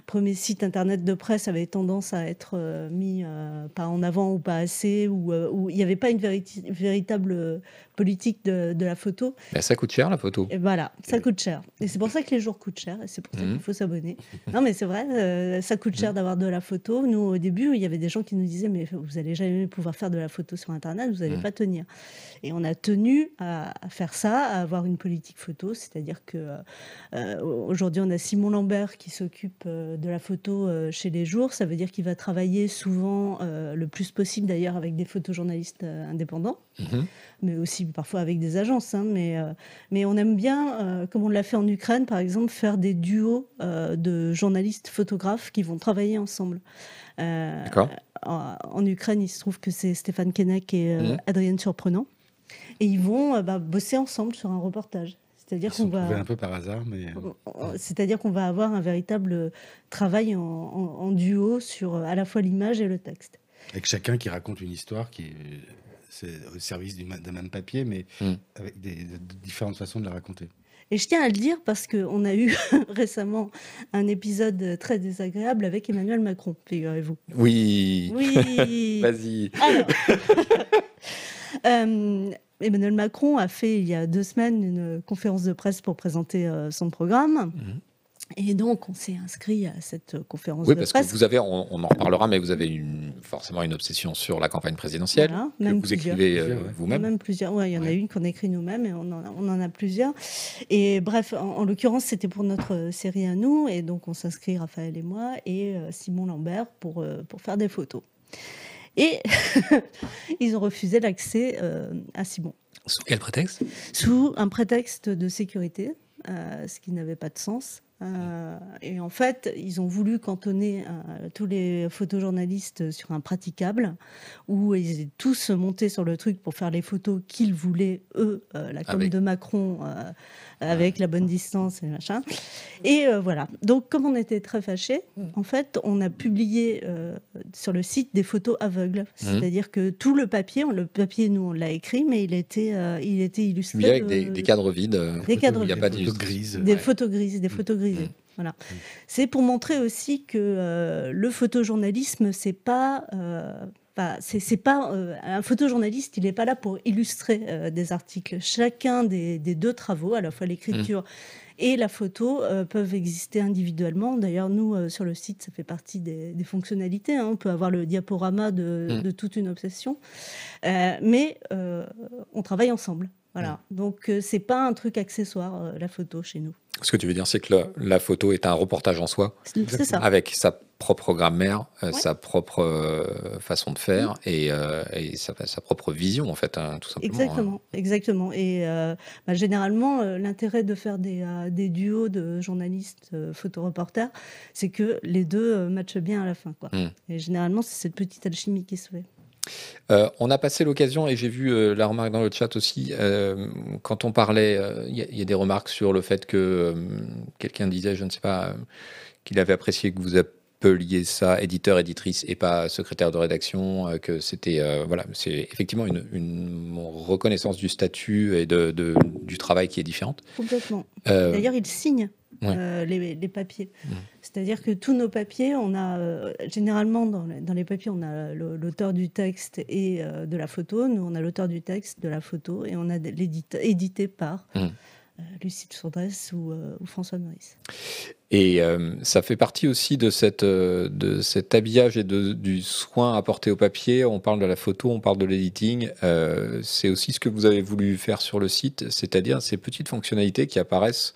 premiers sites internet de presse, avait tendance à être euh, mis euh, pas en avant ou pas assez, ou euh, il n'y avait pas une véritable politique de, la photo. Mais ça coûte cher la photo. Et voilà, ça coûte cher. Et c'est pour ça que les jours coûtent cher, et c'est pour ça qu'il mmh. faut s'abonner. Non, mais c'est vrai, ça coûte cher mmh. d'avoir de la photo. Nous, au début, il y avait des gens qui nous disaient, mais vous n'allez jamais pouvoir faire de la photo sur Internet, vous n'allez mmh. pas tenir. Et on a tenu à, faire ça, à avoir une politique photo, c'est-à-dire que aujourd'hui, on a Simon Lambert qui s'occupe de la photo chez les jours. Ça veut dire qu'il va travailler souvent, euh, le plus possible d'ailleurs, avec des photojournalistes euh, indépendants, mhm. mais aussi parfois avec des agences. Hein, mais, euh, mais on aime bien, comme on l'a fait en Ukraine par exemple, faire des duos de journalistes photographes qui vont travailler ensemble. En, en, Ukraine, il se trouve que c'est Stéphane Kenek et mhm. Adrienne Surprenant. Et ils vont bah, bosser ensemble sur un reportage. C'est-à-dire qu'on va un peu par hasard, mais c'est-à-dire qu'on va avoir un véritable travail en, duo sur à la fois l'image et le texte. Avec chacun qui raconte une histoire qui est, au service d'un même papier, mais hmm. avec des, différentes façons de la raconter. Et je tiens à le dire parce qu'on a eu (laughs) récemment un épisode très désagréable avec Emmanuel Macron, figurez-vous. Oui. Oui. (laughs) Vas-y. Euh, Emmanuel Macron a fait il y a deux semaines une conférence de presse pour présenter euh, son programme. Mhm. Et donc, on s'est inscrit à cette conférence de presse. Oui, parce que vous avez, on, en reparlera, mais vous avez une, forcément une obsession sur la campagne présidentielle que vous écrivez euh, vous-même. Même plusieurs. Ouais, il y en a une qu'on écrit nous-mêmes et on en, a, on en, a, plusieurs. Et bref, en, l'occurrence, c'était pour notre série à nous, et donc on s'inscrit Raphaël et moi et Simon Lambert pour pour faire des photos. Et (laughs) ils ont refusé l'accès euh, à Simon. Sous quel prétexte? Sous un prétexte de sécurité, euh, ce qui n'avait pas de sens. Euh, et en fait, ils ont voulu cantonner euh, tous les photojournalistes sur un praticable, où ils étaient tous montés sur le truc pour faire les photos qu'ils voulaient, eux, euh, la com de Macron, avec la bonne distance et machin. Et voilà. Donc, comme on était très fâchés, en fait, on a publié sur le site des photos aveugles. Mmh. C'est-à-dire que tout le papier, le papier, nous, on l'a écrit, mais il était, il était illustré. avec des, cadres vides. Des cadres vides. Il n'y a pas de grises. Des photos grises, des photos grises. Mmh. Voilà. Mmh. C'est pour montrer aussi que euh, le photojournalisme, c'est pas. Euh, c'est pas euh, un photojournaliste, il n'est pas là pour illustrer des articles. Chacun des, deux travaux, à la fois l'écriture mmh. et la photo, peuvent exister individuellement. D'ailleurs, nous, sur le site, ça fait partie des, fonctionnalités. Hein. On peut avoir le diaporama de, de toute une obsession. mais on travaille ensemble. Voilà. Donc, c'est pas un truc accessoire, la photo, chez nous. Ce que tu veux dire, c'est que la, photo est un reportage en soi, c'est ça. avec sa propre grammaire, euh, sa propre euh, façon de faire et, euh, sa, propre vision, en fait, hein, tout simplement. Exactement, hein. exactement. Et bah, généralement, l'intérêt de faire des, des, duos de journalistes photoreporters, c'est que les deux matchent bien à la fin. Quoi. Hmm. Et généralement, c'est cette petite alchimie qui se fait. Euh, on a passé l'occasion, et j'ai vu euh, la remarque dans le chat aussi, euh, quand on parlait, il y, a- des remarques sur le fait que quelqu'un disait, je ne sais pas, qu'il avait apprécié que vous appeliez ça éditeur, éditrice et pas secrétaire de rédaction, euh, que c'était, euh, voilà, c'est effectivement une, une reconnaissance du statut et de, de- du travail qui est différente. Complètement. Euh, D'ailleurs, ils signent Ouais. les, les papiers. Mm. C'est-à-dire que tous nos papiers, on a généralement dans les, dans les papiers, on a l'auteur du texte et de la photo. Nous, on a l'auteur du texte, de la photo, et on a l'édite- édité par Mm. Euh, Lucille Sourdresse ou, euh, ou François Maurice. Et euh, ça fait partie aussi de, cette, de cet habillage et de, du soin apporté au papier. On parle de la photo, on parle de l'editing. C'est aussi ce que vous avez voulu faire sur le site, c'est-à-dire ces petites fonctionnalités qui apparaissent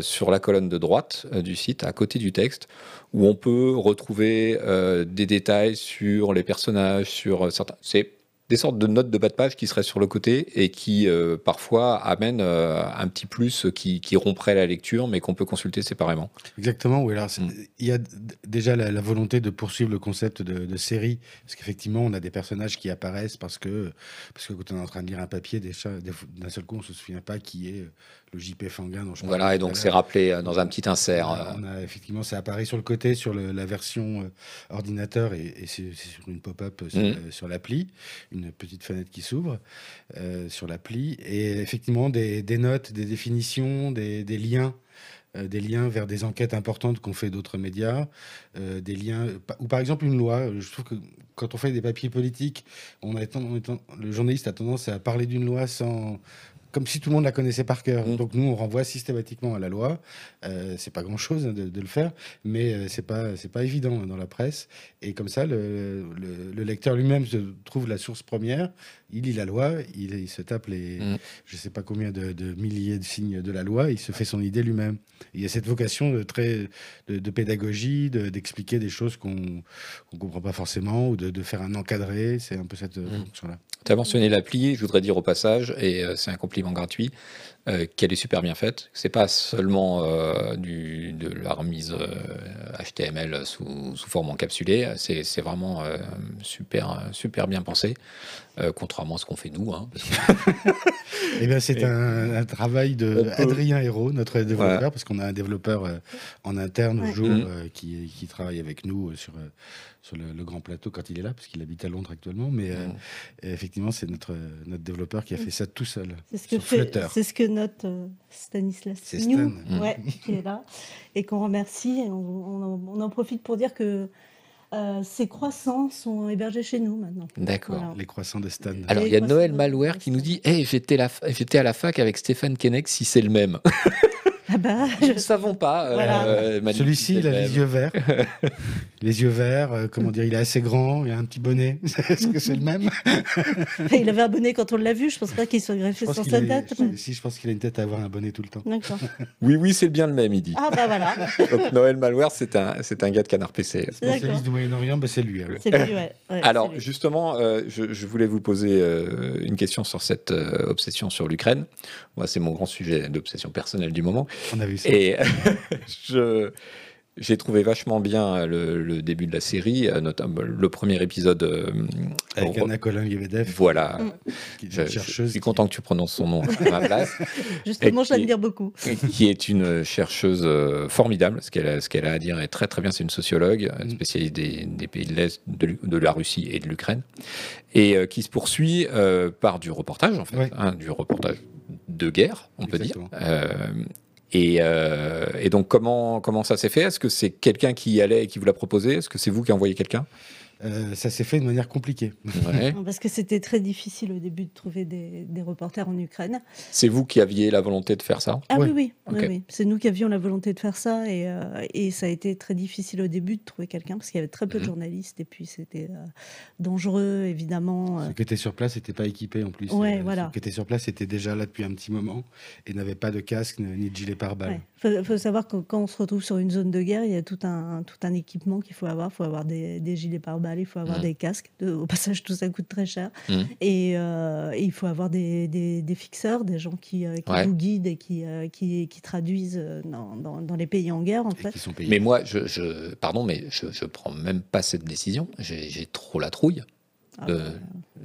sur la colonne de droite du site, à côté du texte, où on peut retrouver des détails sur les personnages, sur certains. C'est des sortes de notes de bas de page qui seraient sur le côté et qui euh, parfois amènent euh, un petit plus qui, qui romprait la lecture, mais qu'on peut consulter séparément. Exactement, oui. Alors, Mm. il y a déjà la, la volonté de poursuivre le concept de, de série, parce qu'effectivement, on a des personnages qui apparaissent parce que, parce que quand on est en train de lire un papier, d'un seul coup, on se souvient pas qui est le JP Fanguin dont je parlais Voilà, et donc c'est rappelé euh, dans un petit insert. Euh, on a effectivement, ça apparaît sur le côté, sur le- la version euh, ordinateur, et, et c'est sur une pop-up sur, euh, sur l'appli, une petite fenêtre qui s'ouvre euh, sur l'appli, et effectivement des, des notes, des définitions, des, des liens. des liens vers des enquêtes importantes qu'ont fait d'autres médias, euh, des liens, ou par exemple une loi. Je trouve que quand on fait des papiers politiques, on a, on a le journaliste a tendance à parler d'une loi sans, comme si tout le monde la connaissait par cœur. Mm. Donc nous, on renvoie systématiquement à la loi. Euh, c'est pas grand chose de, de le faire, mais euh, c'est pas c'est pas évident dans la presse. Et comme ça, le, le- le lecteur lui-même se trouve la source première. Il lit la loi, il, il se tape les Mm. je sais pas combien de, de milliers de signes de la loi, il se fait son idée lui-même. Il y a cette vocation de très de, de pédagogie, de- d'expliquer des choses qu'on qu'on comprend pas forcément ou de, de faire un encadré. C'est un peu cette euh, Mm. fonction-là. Tu as mentionné l'appli, je voudrais dire au passage, et euh, c'est un compliment gratuit, euh, qu'elle est super bien faite. C'est pas seulement euh, du, de la remise euh, HTML sous, sous forme encapsulée, c'est c'est vraiment euh, super, super bien pensé, euh, contrairement à ce qu'on fait nous. hein, (laughs) Eh bien, c'est un, un travail de Adrien Hérault, notre développeur, Voilà. parce qu'on a un développeur euh, en interne au jour euh, qui, qui travaille avec nous euh, sur, euh, sur le, le grand plateau quand il est là, parce qu'il habite à Londres actuellement. Mais euh, et effectivement, c'est notre, notre développeur qui a fait ça tout seul. C'est ce que Sur fait- ce que note euh, Stanislas Stan. Mm. ouais, qui est là, et qu'on remercie. Et on, on en- on en profite pour dire que euh, ces croissants sont hébergés chez nous maintenant. D'accord. Voilà. Les croissants de Stan. Alors, il y a Noël Malware qui nous dit Hey, j'étais la- j'étais à la fac avec Stéphane Kenneck, si c'est le même. Ah bah, Nous ne savons pas. euh, Voilà. Celui-ci, il a les yeux verts. (laughs) les yeux verts, euh, comment dire, il est assez grand, il a un petit bonnet. (laughs) Est-ce que c'est le même (laughs) il avait un bonnet quand on l'a vu. Je pense pas qu'il soit Je greffé sur sa tête. je- mais- Si, je pense qu'il a une tête à avoir un bonnet tout le temps. D'accord. Oui, oui, c'est bien le même, il dit. Ah bah voilà, Donc, Noël Malware, c'est un, c'est un gars de Canard PC. D'accord. Spécialiste du Moyen-Orient, bah, c'est lui. alors. c'est lui, ouais. ouais, Alors, lui. justement, euh, je, je voulais vous poser euh, une question sur cette euh, obsession sur l'Ukraine. Moi, c'est mon grand sujet d'obsession personnelle du moment. On a vu ça. Et (laughs) je, j'ai trouvé vachement bien le, le début de la série, euh, notamment le premier épisode. euh, Avec Anna Colin-Lebedev, Voilà. Qui est Je, chercheuse. suis qui- content que tu prononces son nom à ma place. (laughs) Justement, je l'admire beaucoup. qui est une chercheuse euh, formidable. Ce qu'elle a, ce qu'elle a à dire est très très bien. C'est une sociologue Mm. spécialiste des, des pays de l'Est, de, la Russie et de l'Ukraine, et euh, qui se poursuit euh, par du reportage, en fait, Ouais. hein, du reportage de guerre, on peut dire. Euh, et, euh, et donc comment comment ça s'est fait? Est-ce que c'est quelqu'un qui y allait et qui vous l'a proposé? Est-ce que c'est vous qui envoyez quelqu'un? Euh, ça s'est fait de manière compliquée. Ouais. (laughs) Parce que c'était très difficile au début de trouver des, des reporters en Ukraine. C'est vous qui aviez la volonté de faire ça? Ah Ouais. oui, oui, oui, c'est nous qui avions la volonté de faire ça et, euh, et ça a été très difficile au début de trouver quelqu'un parce qu'il y avait très peu de Mhm. journalistes et puis c'était euh, dangereux évidemment. Ceux qui étaient sur place n'étaient pas équipés en plus. Ouais, voilà. Ceux qui étaient sur place étaient déjà là depuis un petit moment et n'avaient pas de casque ni de gilet pare-balles. Ouais. Faut, faut savoir que quand on se retrouve sur une zone de guerre, il y a tout un, tout un équipement qu'il faut avoir. Il faut avoir des, des gilets pare-balles, il faut avoir Mhm. des casques. De- au passage, tout ça coûte très cher. Et, euh, et il faut avoir des, des- des fixeurs, des gens qui, euh, qui Ouais. vous guident et qui, euh, qui, qui traduisent dans, dans- dans les pays en guerre, en Et fait. qui sont payés. Mais moi, je, je- pardon, mais je, je prends même pas cette décision. J'ai trop la trouille. Ah de, bah,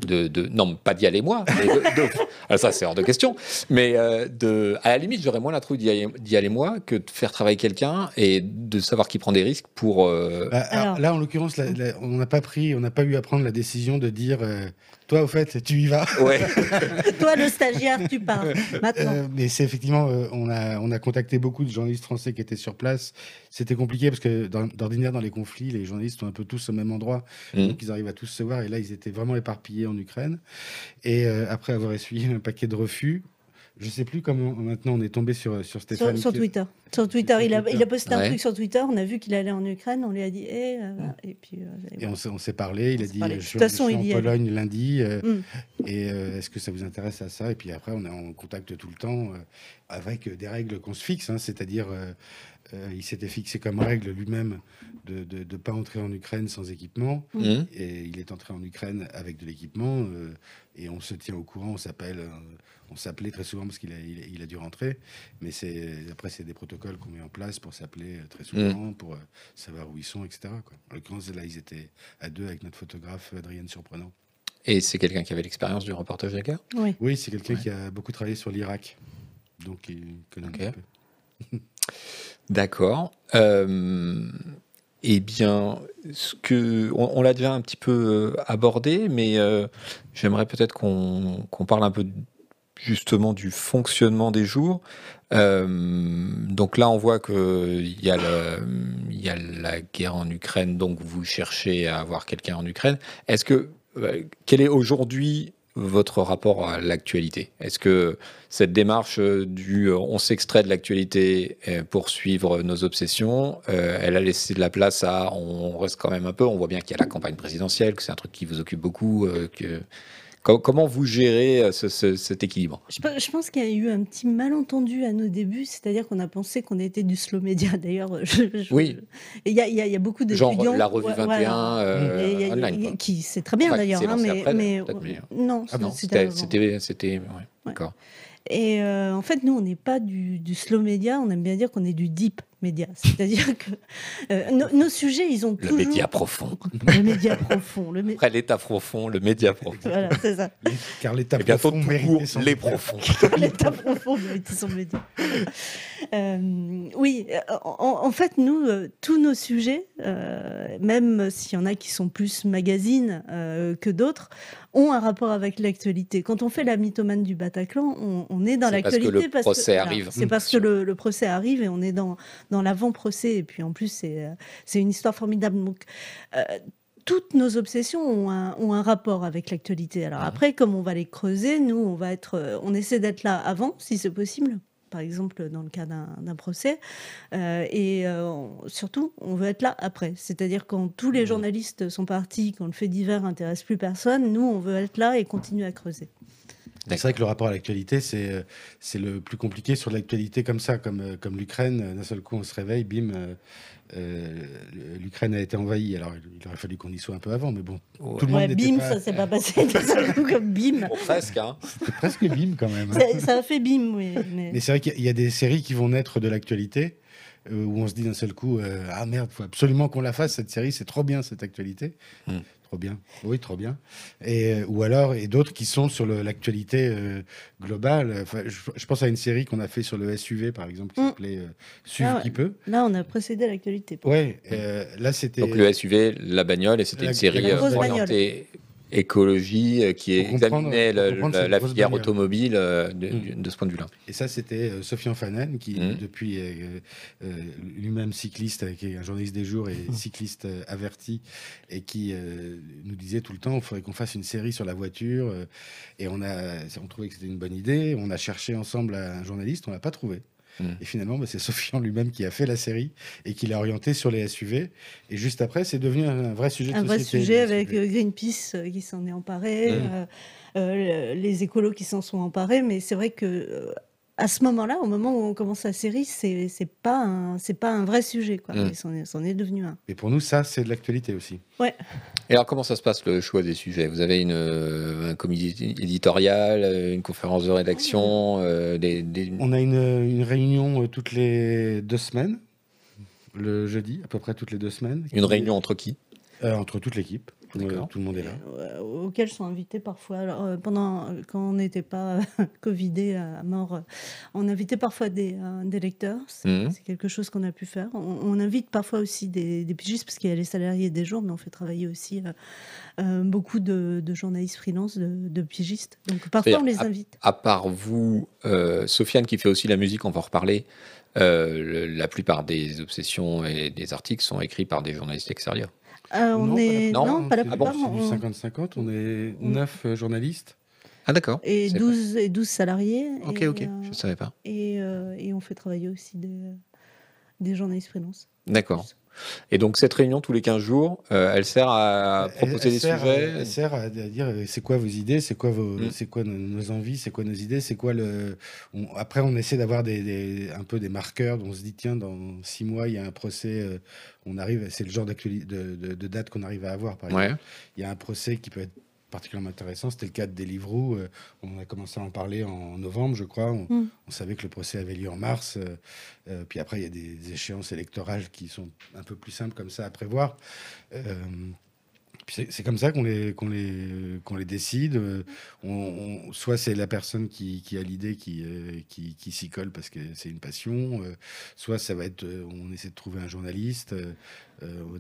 de, de- non, pas d'y aller moi. mais de- de- (laughs) ah, ça, c'est hors de question. Mais euh, de, à la limite, j'aurais moins la trouille d'y aller, moi que de faire travailler quelqu'un et de savoir qui prend des risques pour. euh, Bah, alors, Alors- là, en l'occurrence, on n'a pas pris, on n'a pas eu à prendre la décision de dire, euh, toi, au fait, tu y vas. Ouais. (laughs) Toi, le stagiaire, tu pars maintenant. Euh, mais c'est effectivement, euh, on, a, on a contacté beaucoup de journalistes français qui étaient sur place. C'était compliqué parce que d'ordinaire, dans les conflits, les journalistes sont un peu tous au même endroit. Mhm. Donc ils arrivent à tous se voir. Et là, ils étaient vraiment éparpillés en Ukraine. Et euh, après avoir essuyé un paquet de refus, je sais plus comment maintenant on est tombé sur, sur Stéphane. Sur, Twitter. Sur Twitter, Sur il a, Twitter. il a posté un Ouais. truc sur Twitter. On a vu qu'il allait en Ukraine. On lui a dit, eh, euh, voilà. et puis. euh, et on s'est, parlé, il On a dit parlé. euh, De je, toute suis- façon, je suis il en allait. Pologne lundi euh, Mm. et euh, est-ce que ça vous intéresse à ça? Et puis après on est en contact tout le temps euh, avec des règles qu'on se fixe, hein, c'est-à-dire euh, euh, il s'était fixé comme règle lui-même de ne pas entrer en Ukraine sans équipement Mhm. et il est entré en Ukraine avec de l'équipement euh, et on se tient au courant, on s'appelle, euh, on s'appelait très souvent parce qu'il a, il, a- il a dû rentrer, mais c'est après c'est des protocoles qu'on met en place pour s'appeler euh, très souvent, pour euh, savoir où ils sont, etc. Quoi. En l'occurrence là ils étaient à deux avec notre photographe Adrienne Surprenant. Et c'est quelqu'un qui avait l'expérience du reportage de guerre Oui. Oui, c'est quelqu'un qui a beaucoup travaillé sur l'Irak, donc il connaît Ok. un petit peu. (laughs) D'accord. Euh, eh bien, ce que, on, on l'a déjà un petit peu euh, abordé, mais euh, j'aimerais peut-être qu'on qu'on parle un peu justement du fonctionnement des jours. Euh, donc là, on voit qu'il y, a la guerre en Ukraine, donc vous cherchez à avoir quelqu'un en Ukraine. Est-ce que, euh, quel est aujourd'hui votre rapport à l'actualité? Est-ce que cette démarche euh, du on s'extrait de l'actualité pour suivre nos obsessions, elle a laissé de la place à on reste quand même un peu, on voit bien qu'il y a la campagne présidentielle, que c'est un truc qui vous occupe beaucoup. que... Co- comment vous gérez euh, ce- ce- cet équilibre? Je, pe- je pense qu'il y a eu un petit malentendu à nos débuts, c'est-à-dire qu'on a pensé qu'on était du slow media. (laughs) D'ailleurs, je- je- Oui. Il y, a- y a- y a beaucoup Genre d'étudiants. la revue ouais, 21 voilà. euh, Et il y a- online. a- qui c'est très bien Enfin, d'ailleurs, hein, mais, après, mais non, Ah non, c'était c'était, ouais, d'accord. Et euh, en fait, nous, on n'est pas du, du slow média, on aime bien dire qu'on est du deep C'est-à-dire que euh, nos, nos sujets, ils ont Le toujours... média profond. Le média profond. Le mé- Après l'état profond, le média profond. Voilà, c'est ça. Car l'état Et bientôt profond court, son les profonds. (laughs) L'état profond mérite son média. Euh, oui, en, en fait, nous, euh, tous nos sujets, euh, même s'il y en a qui sont plus magazines euh, que d'autres, ont un rapport avec l'actualité. Quand on fait la mythomane du Bataclan, on, on est dans C'est parce que l'actualité. le procès arrive. C'est parce que le, le procès arrive et on est dans, dans l'avant-procès. Et puis en plus, c'est euh, c'est une histoire formidable. Donc, euh, toutes nos obsessions ont un, ont un rapport avec l'actualité. Alors après, comme on va les creuser, nous, on va être, euh, on essaie d'être là avant, si c'est possible. Par exemple, dans le cas d'un d'un procès. Euh, et euh, surtout, on veut être là après. C'est-à-dire quand tous les journalistes sont partis, quand le fait divers intéresse plus personne, nous, on veut être là et continuer à creuser. C'est vrai que le rapport à l'actualité, c'est euh, c'est le plus compliqué sur l'actualité comme ça, comme, euh, comme l'Ukraine. D'un seul coup, on se réveille, bim, euh, l'Ukraine a été envahie. Alors, il aurait fallu qu'on y soit un peu avant, mais bon, tout le monde Ouais, bim, pas- ça s'est pas passé (laughs) d'un seul coup comme bim. Bon, presque, hein. C'était presque bim quand même. hein. Ça, ça a fait bim, oui. Mais... Mais c'est vrai qu'il y a- des séries qui vont naître de l'actualité, où on se dit d'un seul coup, euh, ah merde, faut absolument qu'on la fasse, cette série, c'est trop bien cette actualité. Mm. Trop bien, oui, trop bien. Et, euh, ou alors, et d'autres qui sont sur l'actualité euh, globale. Enfin, je, je pense à une série qu'on a fait sur le SUV, par exemple, qui Mm. s'appelait euh, Suivre Ah ouais. qui peut. Là, on a précédé l'actualité. Ouais, euh, là c'était. Donc le SUV, la bagnole, et c'était une série la grosse orientée écologie euh, qui comprendre- examinait la, la filière bagnole. automobile euh, de, Mm. de ce point de vue-là. Et ça, c'était euh, Sofian Fanen, qui Mhm. depuis euh, euh, lui-même cycliste, qui est un journaliste des jours et cycliste euh, averti, et qui euh, nous disait tout le temps, il faudrait qu'on fasse une série sur la voiture. et on a, on trouvait que c'était une bonne idée. On a cherché ensemble un journaliste, on l'a pas trouvé. Mhm. Et finalement, bah, c'est (laughs) Sofian lui-même qui a fait la série et qui l'a orienté sur les SUV. Et juste après, c'est devenu un vrai sujet de un vrai sujet avec euh, Greenpeace euh, qui s'en est emparé, Mm. euh, euh, les écolos qui s'en sont emparés, mais c'est vrai que euh, à ce moment-là, au moment où on commence la série, c'est c'est pas un c'est pas un vrai sujet quoi. Mm. Mais c'en est, devenu un. Et pour nous, ça, c'est de l'actualité aussi. Et alors, comment ça se passe le choix des sujets? Vous avez une, euh, un comité éditorial, euh, une conférence de rédaction, euh, des, des- On a une, une réunion toutes les deux semaines, le jeudi, à peu près toutes les deux semaines. une réunion entre qui? Euh, entre toute l'équipe. D'accord. tout le monde est là. euh, auxquels sont invités parfois. Alors, euh, pendant, quand on n'était pas (laughs) Covidé à mort, euh, on invitait parfois des, euh, des lecteurs. C'est Mhm. c'est quelque chose qu'on a pu faire. On, on invite parfois aussi des, des pigistes, parce qu'il y a les salariés des jours, mais on fait travailler aussi euh, euh, beaucoup de, de journalistes freelance, de, de pigistes. Donc parfois on les invite. À part vous, euh, Sofiane qui fait aussi la musique, on va en reparler. euh, le- la plupart des obsessions et des articles sont écrits par des journalistes extérieurs. Euh, on Non, est, pas la- non, pas la plupart. C'est du on- 50-50. On est on- 9 journalistes. Ah d'accord. et, C'est 12, et 12 salariés. Ok, et, ok. euh, Je savais pas. et, euh, et on fait travailler aussi des, des journalistes freelance. D'accord. Et donc cette réunion tous les 15 jours, euh, elle sert à Elle- proposer elle des sert, sujets. Elle sert à, dire euh, c'est quoi vos idées, c'est quoi, vos, Mm. c'est quoi nos, nos envies, c'est quoi nos idées, c'est quoi le. on- après, on essaie d'avoir des, des- un peu des marqueurs. dont On se dit tiens, dans six mois, il y a un procès. euh, on arrive, c'est le genre de, de, de date qu'on arrive à avoir. Par exemple, Ouais. il y a un procès qui peut être particulièrement intéressant. C'était le cas de Deliveroo. euh, on a commencé à en parler en novembre, je crois. On, Mm. on savait que le procès avait lieu en mars. euh, euh, puis après, il y a des échéances électorales qui sont un peu plus simples comme ça à prévoir. C'est comme ça qu'on les, qu'on les, qu'on les décide. Euh, soit c'est la personne qui, a l'idée qui, euh, qui, qui s'y colle parce que c'est une passion. euh, soit ça va être, on essaie de trouver un journaliste,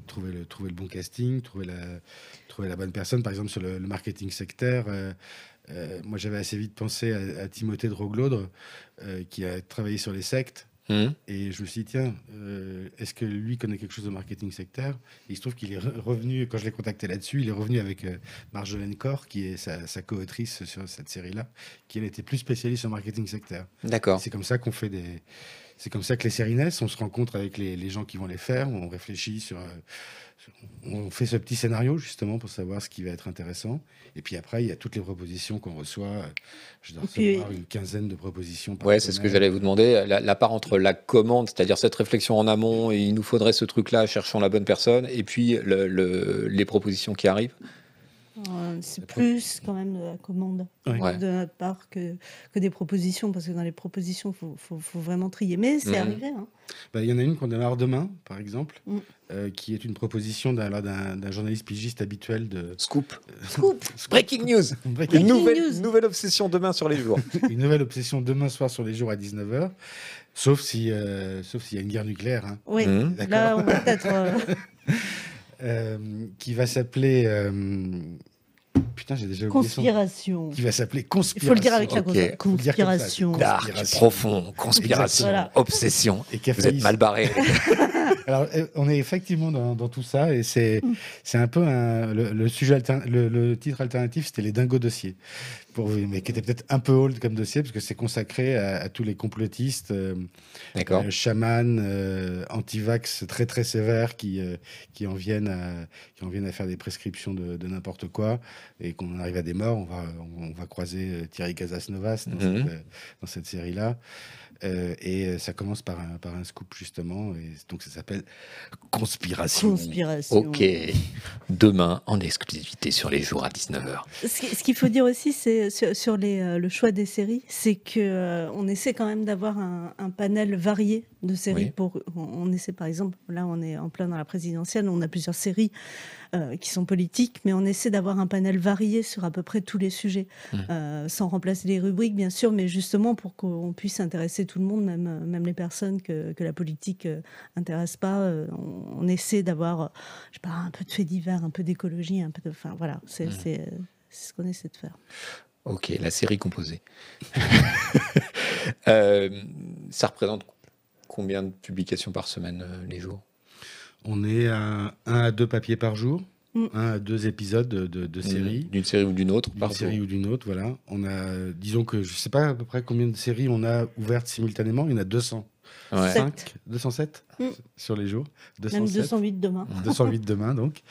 trouver, le, trouver le bon casting, trouver la, trouver la bonne personne. Par exemple, sur le, marketing sectaire, moi j'avais assez vite pensé à, Timothée de Roglodre, euh, qui a travaillé sur les sectes. Mhm. Et je me suis dit, tiens, euh, est-ce que lui connaît quelque chose de marketing sectaire? Et il se trouve qu'il est re- revenu, quand je l'ai contacté là-dessus, il est revenu avec euh, Marjolaine Corr, qui est sa, sa co-autrice sur cette série-là, qui elle était plus spécialiste en marketing sectaire. D'accord. C'est comme ça qu'on fait des. C'est comme ça que les séries naissent. On se rencontre avec les, les gens qui vont les faire. On réfléchit sur. euh, sur- On fait ce petit scénario justement pour savoir ce qui va être intéressant. Et puis après, il y a toutes les propositions qu'on reçoit. Je dois puis- recevoir une quinzaine de propositions. Ouais, c'est ce que j'allais vous demander. La, la part entre la commande, c'est-à-dire cette réflexion en amont, et il nous faudrait ce truc-là, cherchons la bonne personne, et puis le- le- les propositions qui arrivent. Euh, c'est plus quand même de la commande Ouais. De notre part que, que des propositions, parce que dans les propositions, il faut, faut- faut vraiment trier. Mais c'est Mhm. arrivé. hein. Bah, Il y en a une qu'on démarre demain, par exemple, Mm. euh, qui est une proposition d'un journaliste pigiste habituel de. Scoop. (laughs) Scoop Breaking news. Breaking Une nouvelle, news. nouvelle obsession demain sur les jours. (laughs) une nouvelle obsession demain soir sur les jours à 19h. Sauf si, euh, sauf s'il y a une guerre nucléaire. hein. Oui. D'accord. là, on va peut-être. euh, (laughs) Euh, qui va s'appeler. euh, Putain, j'ai déjà oublié son. conspiration. Qui va s'appeler Il Conspiration. faut le dire avec la Ok. cons- Faut le dire comme ça, conspiration. c'est Dark, Conspiration. profond, conspiration, Voilà. obsession. Et qui a Vous êtes mal barré. (laughs) (laughs) Alors, euh, on est effectivement dans, dans tout ça, et c'est c'est un peu un, le, le sujet alter- le, le titre alternatif, c'était les dingos dossiers, pour, vous- mais qui était peut-être un peu old comme dossier parce que c'est consacré à, à tous les complotistes, euh, euh, chamans, euh, anti-vax très très sévères qui euh, qui en viennent à qui en viennent à faire des prescriptions de, de n'importe quoi et qu'on arrive à des morts. On va on, on va croiser Thierry Casasnovas dans, Mhm. cette, euh, dans cette série là. Et euh, ça commence par un, par un scoop justement, et donc ça s'appelle Conspiration. Conspiration. Ok. Demain, en exclusivité sur les jours à 19h. Ce qui- ce qu'il faut dire aussi, c'est sur, sur les, euh, le choix des séries, c'est que euh, on essaie quand même d'avoir un, un panel varié de séries. Oui. Pour, on, on essaie, par exemple, là, on est en plein dans la présidentielle, on a plusieurs séries euh, qui sont politiques, mais on essaie d'avoir un panel varié sur à peu près tous les sujets, Mhm. Euh, sans remplacer les rubriques, bien sûr, mais justement pour qu'on puisse intéresser tout le monde, même, même les personnes que, que la politique euh, intéresse pas. euh, on, on essaie d'avoir, euh, je sais pas, un peu de faits divers, un peu d'écologie, un peu de, enfin voilà, c'est euh, c'est ce qu'on essaie de faire. Ok, la série composée. (laughs) Euh, ça représente combien de publications par semaine, euh, les jours? On est à un à deux papiers par jour, Mm. un à deux épisodes de, de, de séries. D'une série ou d'une autre D'une par série jour ou d'une autre, voilà. On a, disons que je sais pas à peu près combien de séries on a ouvertes simultanément. Il y en a 200. Ouais. Sept. 5 207 Mm. sur les jours. Même 207. 208 demain. (laughs) 208 demain, donc.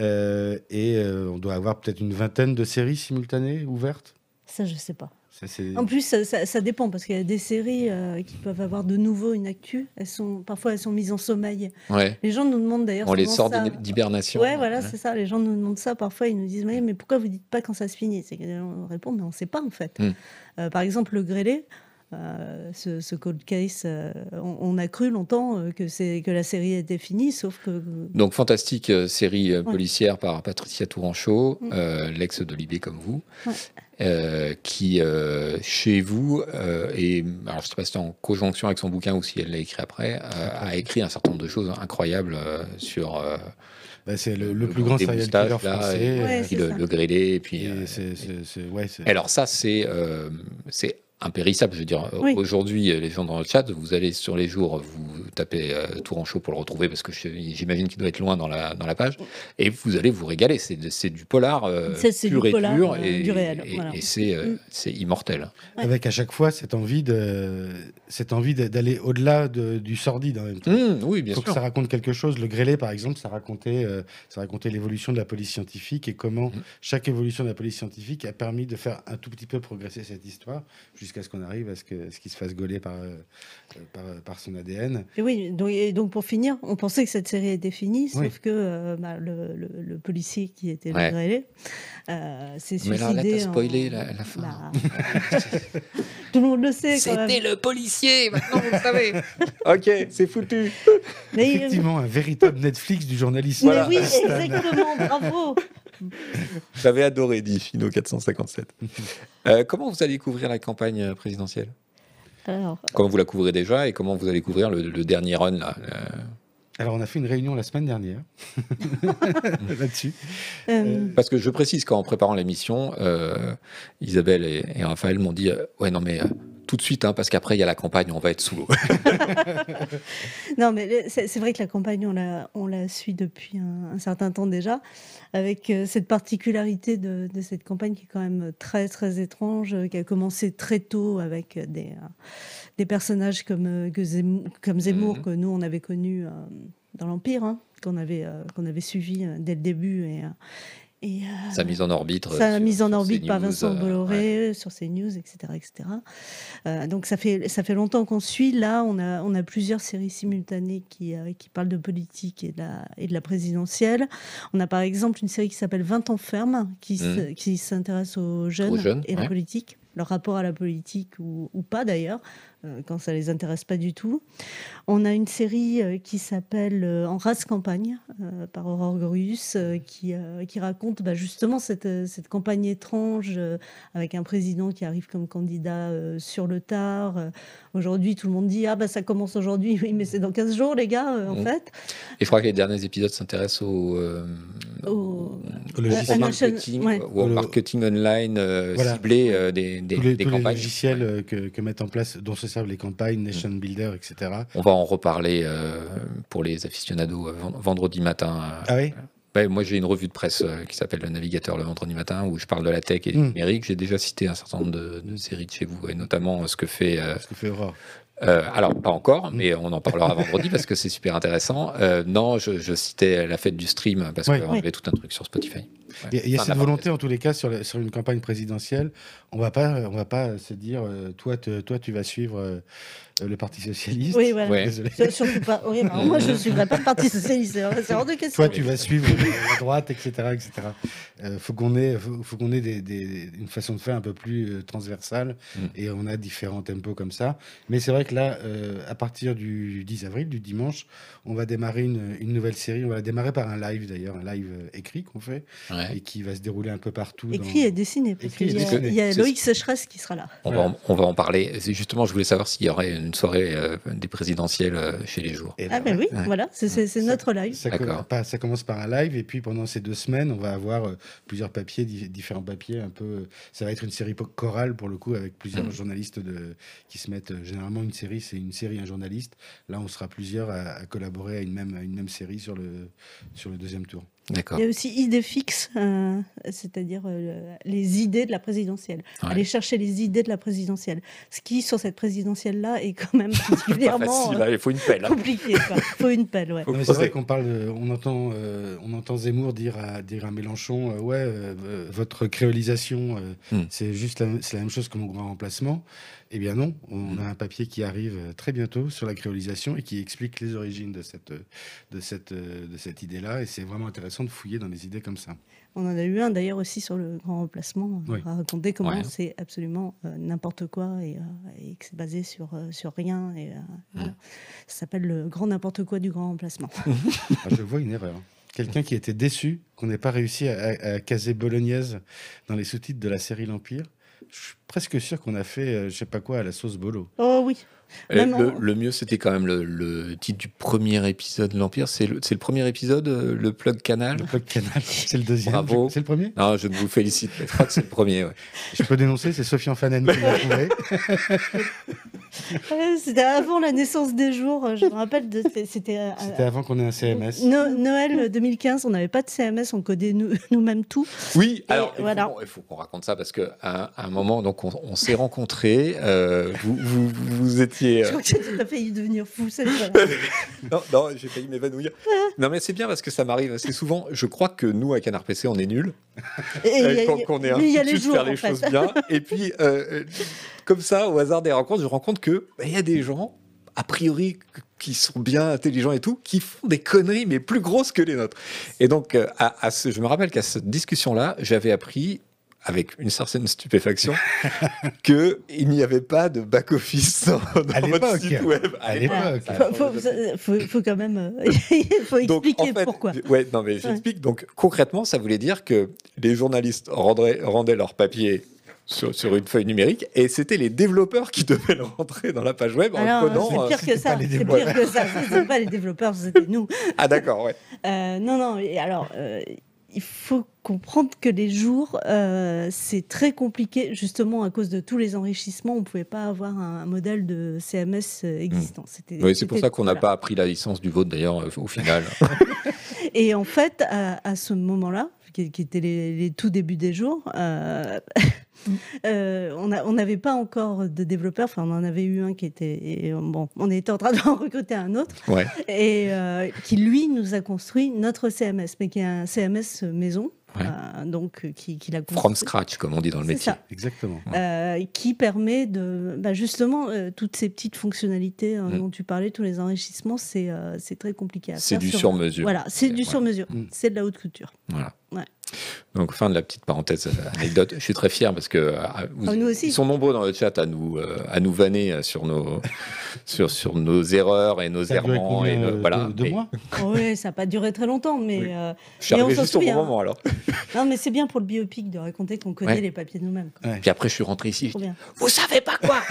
Euh, et euh, on doit avoir peut-être une vingtaine de séries simultanées ouvertes. Ça, je sais pas. Ça. En plus, ça, ça- ça dépend parce qu'il y a des séries euh, qui peuvent avoir de nouveau une actu. Elles sont parfois elles sont mises en sommeil. Ouais. Les gens nous demandent d'ailleurs. On les sort d'hibernation. Ouais, voilà, c'est ça. Les gens nous demandent ça. Parfois, ils nous disent mais, mais pourquoi vous dites pas quand ça se finit? C'est qu'on répond mais on sait pas en fait. Mm. Euh, par exemple, le grêlé. Euh, ce, ce cold case. euh, on, on a cru longtemps euh, que, c'est, que la série était finie, sauf que. Donc, fantastique euh, série euh, policière par Patricia Tourangeau, Mm. euh, l'ex de Libé comme vous, Ouais. euh, qui, euh, chez vous, euh, et alors je sais pas si c'est en conjonction avec son bouquin ou si elle l'a écrit après, euh, a écrit un certain nombre de choses incroyables euh, sur euh, Bah, c'est le, le Le plus grand serial killer là, français. et- Ouais, euh, puis c'est le, le grêlé, et puis. et euh, c'est- c'est- c'est- ouais, c'est- Alors ça, c'est euh, c'est impérissable. Je veux dire, Oui. aujourd'hui, les gens dans le chat, vous allez sur les jours, vous tapez euh, Tourangeau pour le retrouver parce que j'imagine qu'il doit être loin dans la, dans la page, et vous allez vous régaler. C'est du polar euh, C'est- pur du et polar, dur, euh, et, du réel, et- voilà. et c'est euh, Mm. c'est immortel. Avec à chaque fois cette envie de cette envie de- d'aller au-delà de- du sordide en même temps. Mmh, oui, Il bien faut que sûr. ça raconte quelque chose. Le grêlé, par exemple, ça racontait, euh, ça racontait l'évolution de la police scientifique et comment Mhm. chaque évolution de la police scientifique a permis de faire un tout petit peu progresser cette histoire jusqu'à ce qu'on arrive à ce que- ce qu'il se fasse gauler par, euh, par, par son ADN. Et oui, donc, et donc pour finir, on pensait que cette série était finie, sauf Oui. que euh, bah, le, le- le policier qui était Ouais. le grêlé euh, s'est Mais suicidé. là, là, t'as spoilé en- la- la fin. Bah, (laughs) tout le monde le sait même. le policier, maintenant vous le savez. (laughs) ok, c'est foutu. Mais, Effectivement, un véritable Netflix du journalisme. mais Voilà. oui, exactement, bravo. (laughs) J'avais adoré, dit Fino 457. Euh, comment vous allez couvrir la campagne présidentielle? Alors, Comment vous la couvrez déjà et comment vous allez couvrir le, le dernier run là euh, Alors, on a fait une réunion la semaine dernière (laughs) (laughs) là-dessus. euh, Parce que je précise qu'en préparant l'émission, euh, Isabelle et, et Raphaël m'ont dit euh, Ouais, non, mais euh, tout de suite, hein, parce qu'après, il y a la campagne, on va être sous l'eau. (laughs) non, mais c'est vrai que la campagne, on la, on la suit depuis un, un certain temps déjà, avec euh, cette particularité de, de cette campagne qui est quand même très, très étrange, euh, qui a commencé très tôt avec euh, des, euh, des personnages comme, que Zemmour, comme Zemmour Mhm. que nous, on avait connus euh, dans l'Empire, hein, qu'on avait, euh, qu'on avait suivi euh, dès le début. Et, euh, et, euh, Sa mise en orbite. sa sur- mise en orbite par Vincent euh, ouais. Bolloré sur CNews, etc. etc. Euh, donc ça fait, ça fait longtemps qu'on suit. Là, on a, on a plusieurs séries simultanées qui, euh, qui parlent de politique et de, la, et de la présidentielle. On a par exemple une série qui s'appelle 20 ans ferme, qui, qui s'intéresse aux jeunes, Aux jeunes, et ouais. la politique, leur rapport à la politique ou, ou pas d'ailleurs, quand ça les intéresse pas du tout. On a une série euh, qui s'appelle euh, En race campagne euh, par Aurore Gorius euh, qui, euh, qui raconte bah, justement cette, euh, cette campagne étrange euh, avec un président qui arrive comme candidat euh, sur le tard. Euh, aujourd'hui, tout le monde dit Ah, bah ça commence aujourd'hui, oui, mais c'est dans 15 jours, les gars, euh, en Mhm. fait. Et je crois que les derniers épisodes s'intéressent au, euh, Au- Au marketing, Ouais. ou au marketing online euh, Voilà. ciblé euh, des, des, tous les, des tous les campagnes. logiciels Ouais. euh, que, que mettent en place, dont se servent les campagnes, Nation Builder, etc. On va en reparler euh, pour les aficionados euh, ven- vendredi matin. Ah oui Ouais, moi, j'ai une revue de presse euh, qui s'appelle Le Navigateur le vendredi matin où je parle de la tech et du Mm. numérique. J'ai déjà cité un certain nombre de, de séries de chez vous et notamment euh, ce que fait. euh, Ce que fait Aurore. Euh, alors, pas encore, mais on en parlera (laughs) vendredi parce que c'est super intéressant. Euh, non, je, je citais la fête du stream parce Ouais. qu'on Ouais. avait tout un truc sur Spotify. Ouais. Il y a, Enfin, cette volonté, en tous les cas, sur, la- sur une campagne présidentielle. On va pas, on va pas se dire, euh, toi, te- toi, tu vas suivre euh, le Parti socialiste. Oui, voilà. Ouais. Surtout pas. Oui, moi, je ne suivrai pas le Parti Socialiste. C'est hors de question. Toi, tu vas suivre la droite, etc., etc. Euh, faut qu'on ait, faut, faut qu'on ait des, des- une façon de faire un peu plus euh, transversale, Mm. et on a différents tempos comme ça. Mais c'est vrai que là, euh, à partir du 10 avril, du dimanche, on va démarrer une, une nouvelle série. On va la démarrer par un live d'ailleurs, un live écrit qu'on fait Ouais. et qui va se dérouler un peu partout. Écrit dans- et dessiné. Parce Écrit et qu'il y a, dessiné. il y a C'est- Loïc Sécheresse qui sera là. On, Voilà. va en, on va en parler. Justement, je voulais savoir s'il y aurait une soirée euh, des présidentielles euh, chez les jours. Et Ah, là, ben oui, Ouais. voilà, c'est notre live. Ça, pas- ça commence par un live et puis pendant ces deux semaines, on va avoir euh, plusieurs papiers, di- différents papiers. Un peu, ça va être une série chorale pour le coup avec plusieurs Mhm. journalistes de, qui se mettent. euh, généralement, une série, c'est une série, un journaliste. Là, on sera plusieurs à, à collaborer à une même, à une même série sur le, sur le deuxième tour. Il y a aussi idées fixes, euh, c'est-à-dire euh, les idées de la présidentielle. Ouais. Aller chercher les idées de la présidentielle. Ce qui, sur cette présidentielle-là, est quand même (laughs) particulièrement facile, euh, hein, il faut une pelle. hein. compliqué. Il faut une pelle, ouais. (laughs) C'est vrai qu'on parle, de- on entend, euh, on entend Zemmour dire à, dire à Mélenchon, euh, ouais, votre créolisation, euh, Hmm. c'est juste la, c'est la même chose que mon grand remplacement. Eh bien non, on a un papier qui arrive euh, très bientôt sur la créolisation et qui explique les origines de cette, euh, de cette, euh, de cette idée-là. Et c'est vraiment intéressant de fouiller dans des idées comme ça. On en a eu un d'ailleurs aussi sur le grand remplacement, Oui. à raconter comment Ouais. c'est absolument euh, n'importe quoi et, euh, et que c'est basé sur, euh, sur rien. Et, euh, voilà. Ça s'appelle le grand n'importe quoi du grand remplacement. (laughs) Ah, je vois une erreur. Quelqu'un qui était déçu qu'on n'ait pas réussi à, à- à caser bolognaise dans les sous-titres de la série L'Empire. Je suis presque sûr qu'on a fait, euh, je sais pas quoi, à la sauce bolo. Oh oui, Même le, mieux, c'était quand même le, le titre du premier épisode de l'Empire. C'est le, premier épisode, euh, le plug canal? Le plug canal, c'est le deuxième. Bravo. C'est le premier? Non, je ne vous félicite, mais je crois que c'est le premier. ouais. Je peux dénoncer, c'est Sofiane Fanen qui l'a trouvé. (laughs) Euh, c'était avant la naissance des jours. Je me rappelle, de- c'était euh, C'était avant qu'on ait un CMS. No- Noël 2015. On n'avait pas de CMS, on codait nous- (laughs) nous-mêmes tout. Oui, Et alors il voilà. faut, il faut qu'on raconte ça parce qu'à à un moment, donc on, on s'est rencontrés. euh, vous, vous, vous étiez. Je euh, crois que tu as failli devenir fou cette. (laughs) Non, non, j'ai failli m'évanouir. Non, mais c'est bien parce que ça m'arrive assez souvent. Je crois que nous, à Canard PC, on est nuls. Et y a- Euh, est un il y a petit les de jours, faire en les fait. choses bien. Et puis, euh, euh, comme ça, au hasard des rencontres, je rencontre que bah, il y a des gens, a priori, qui sont bien intelligents et tout, qui font des conneries, mais plus grosses que les nôtres. Et donc, euh, à, à ce, je me rappelle qu'à cette discussion-là, j'avais appris avec une certaine stupéfaction (laughs) que il n'y avait pas de back office dans, dans À votre site web À l'époque. a Faut, quand même euh, (laughs) faut donc, expliquer en fait, pourquoi. Ouais, non, mais j'explique. Donc, concrètement, ça voulait dire que les journalistes rendraient, rendaient leur papier sur, sur une feuille numérique et c'était les développeurs qui (laughs) devaient le rentrer dans la page web en codant. c'est euh, pire (laughs) que c'était ça. C'est pire que ça. C'est pas les développeurs, c'était nous. (laughs) Ah, d'accord, ouais. Euh, non, non. Et alors, euh, il faut comprendre que les jours, euh, c'est très compliqué, justement à cause de tous les enrichissements. On ne pouvait pas avoir un, un modèle de CMS euh, existant. C'était- Oui, c'est pour c'était- ça qu'on n'a pas appris la licence du vote d'ailleurs au final. Et en fait, à, à ce moment-là, qui, qui était les, les tout débuts des jours, euh, euh, on n'avait pas encore de développeurs. Enfin, on en avait eu un qui était. et, bon, on était en train d'en (laughs) recruter un autre. ouais. et euh, qui lui nous a construit notre CMS, mais qui est un CMS maison, Ouais. euh, donc qui, qui l'a construit. From scratch, comme on dit dans le C'est métier. ça. Exactement. Euh, qui permet de bah, justement euh, toutes ces petites fonctionnalités euh, Mm. dont tu parlais, tous les enrichissements, c'est euh, c'est très compliqué à C'est faire. du sur- sur-mesure. Voilà, c'est du Voilà. sur-mesure, Mm. c'est de la haute couture. Voilà. Ouais. Donc, fin de la petite parenthèse anecdote. Je suis très fier parce que euh, vous- Ah, nous aussi. ils sont nombreux dans le chat à nous, euh, à nous vanner sur nos, sur, sur nos erreurs et nos Ça a duré errements. Et nos- voilà. deux, mois? Oui, ça n'a pas duré très longtemps, mais, Oui. euh, Je suis Mais on arrivé s'en juste au bon souvient. moment alors. (laughs) non, mais c'est bien pour le biopic de raconter qu'on connaît Ouais. les papiers nous-mêmes. quoi. Puis après, je suis rentré ici. Vous savez pas quoi (laughs)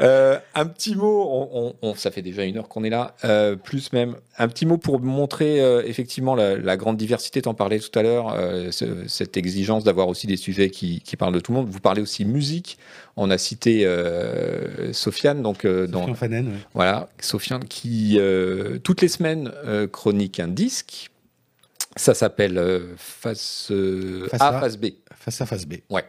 Euh, Un petit mot, on, on- on- ça fait déjà une heure qu'on est là, euh, plus même. Un petit mot pour montrer euh, effectivement la, la grande diversité, t'en parlais tout à l'heure, ce- cette exigence d'avoir aussi des sujets qui, qui parlent de tout le monde. Vous parlez aussi musique. On a cité Sofiane, donc dans, Sofiane Fanen, ouais. voilà, Sofiane qui toutes les semaines chronique un disque. Ça s'appelle face, Face A, A. face B. face à face B. Ouais.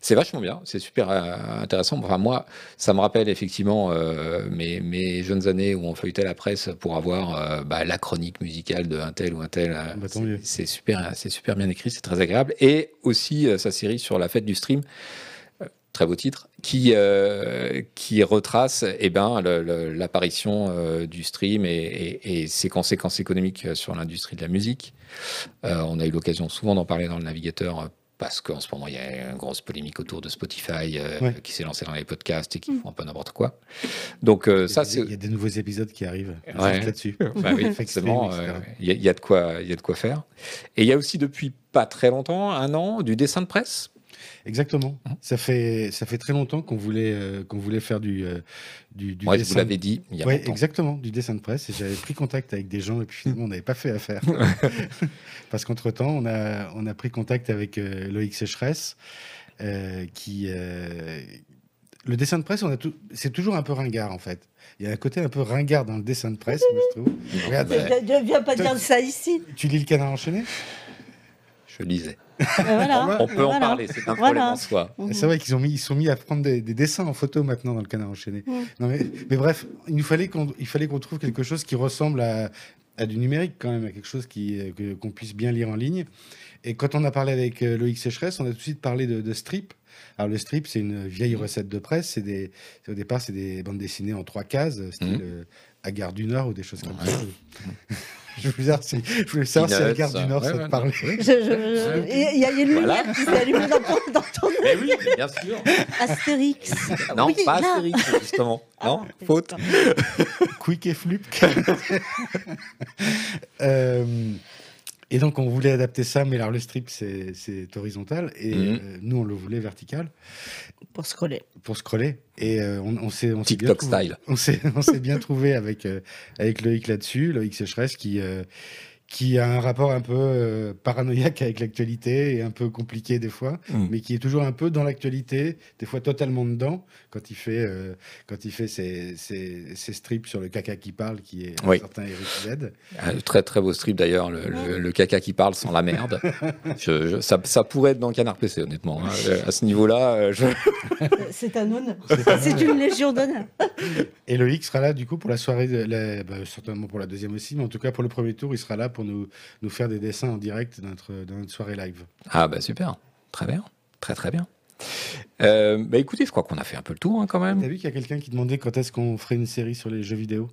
C'est vachement bien, c'est super euh, intéressant. Enfin, moi, ça me rappelle effectivement euh, mes, mes jeunes années où on feuilletait la presse pour avoir euh, bah, la chronique musicale de un tel ou un tel. Bah, c'est- super, c'est super bien écrit, c'est très agréable. Et aussi euh, sa série sur la fête du stream, très beau titre, qui, qui retrace eh ben, l'apparition du stream et, et- et ses conséquences économiques sur l'industrie de la musique. On a eu l'occasion souvent d'en parler dans le navigateur parce qu'en ce moment, il y a une grosse polémique autour de Spotify euh, Ouais. qui s'est lancé dans les podcasts et qui font un peu n'importe quoi. Donc, euh, ça, il, y a, c'est. il y a des nouveaux épisodes qui arrivent Ouais. là-dessus. Bah oui, stream, euh, il y, a- il y a de quoi, il y a de quoi faire. Et il y a aussi depuis pas très longtemps, un an, du dessin de presse. Exactement. Hein Ça fait ça fait très longtemps qu'on voulait euh, qu'on voulait faire du euh, du, du Moi, je vous l'avais dit il y a Ouais, exactement, du dessin de presse. Et j'avais pris contact avec des gens et puis finalement on n'avait pas fait affaire. (laughs) (laughs) Parce qu'entre temps, on a on a pris contact avec euh, Loïc Sécheresse, euh, qui euh, le dessin de presse, on a tout, c'est toujours un peu ringard en fait. Il y a un côté un peu ringard dans le dessin de presse, moi, je trouve. Regarde, Ne viens pas dire ça ici. tu lis le canard enchaîné? Je lisais. Euh, voilà. On peut en Voilà. parler, c'est un Voilà. problème en soi. C'est vrai qu'ils ont mis, ils sont mis à prendre des, des dessins en photo maintenant dans le canard enchaîné. Non mais, mais bref, il nous fallait qu'on, il fallait qu'on trouve quelque chose qui ressemble à, à du numérique quand même, à quelque chose qui, euh, que- qu'on puisse bien lire en ligne. Et quand on a parlé avec euh, Loïc Sécheresse, on a tout de suite parlé de, de strip. Alors le strip, c'est une vieille recette de presse. C'est des, au départ, c'est des bandes dessinées en trois cases, style euh, à Gare du Nord ou des choses comme Ouais. ça. Je, voulais savoir si, je voulais savoir si Peanuts, Gare du Nord ouais, ça ouais, te parlait. Je- je- Il y, a- il y a une Voilà. lumière qui s'est allumée dans ton, dans ton (laughs) Mais oui, bien sûr. Astérix. Non, Oui, pas là. Astérix, justement. non, Ah, faute. Quick et Flup. (laughs) Euh, et donc, on voulait adapter ça, mais alors le strip, c'est c'est horizontal. Et Mhm. euh, nous, on le voulait vertical Pour scroller. pour scroller. Et euh, on, on s'est on s'est bien TikTok trouvé- style. (laughs) On s'est on s'est bien trouvé avec, euh, avec Loïc là-dessus, Loïc Sécheresse, qui, euh, qui a un rapport un peu euh, paranoïaque avec l'actualité et un peu compliqué des fois, Mm. mais qui est toujours un peu dans l'actualité, des fois totalement dedans, quand il fait, euh, quand il fait ses, ses, ses strips sur le caca qui parle, qui est un Oui. certain Eric Z. Un très très beau strip d'ailleurs, le, le- le caca qui parle sans la merde. (laughs) Je- je- ça, ça pourrait être dans Canard PC, honnêtement. hein. Euh, À ce niveau-là, je... (laughs) C'est un honneur. C'est une légion d'honneur. Et Loïc sera là du coup pour la soirée, de la- bah, certainement pour la deuxième aussi, mais en tout cas pour le premier tour, il sera là pour nous, nous faire des dessins en direct dans notre, dans notre soirée live. Ah bah super, très bien, très très bien. Euh, bah écoutez, je crois qu'on a fait un peu le tour hein, quand T'as même. vu qu'il y a quelqu'un qui demandait quand est-ce qu'on ferait une série sur les jeux vidéo?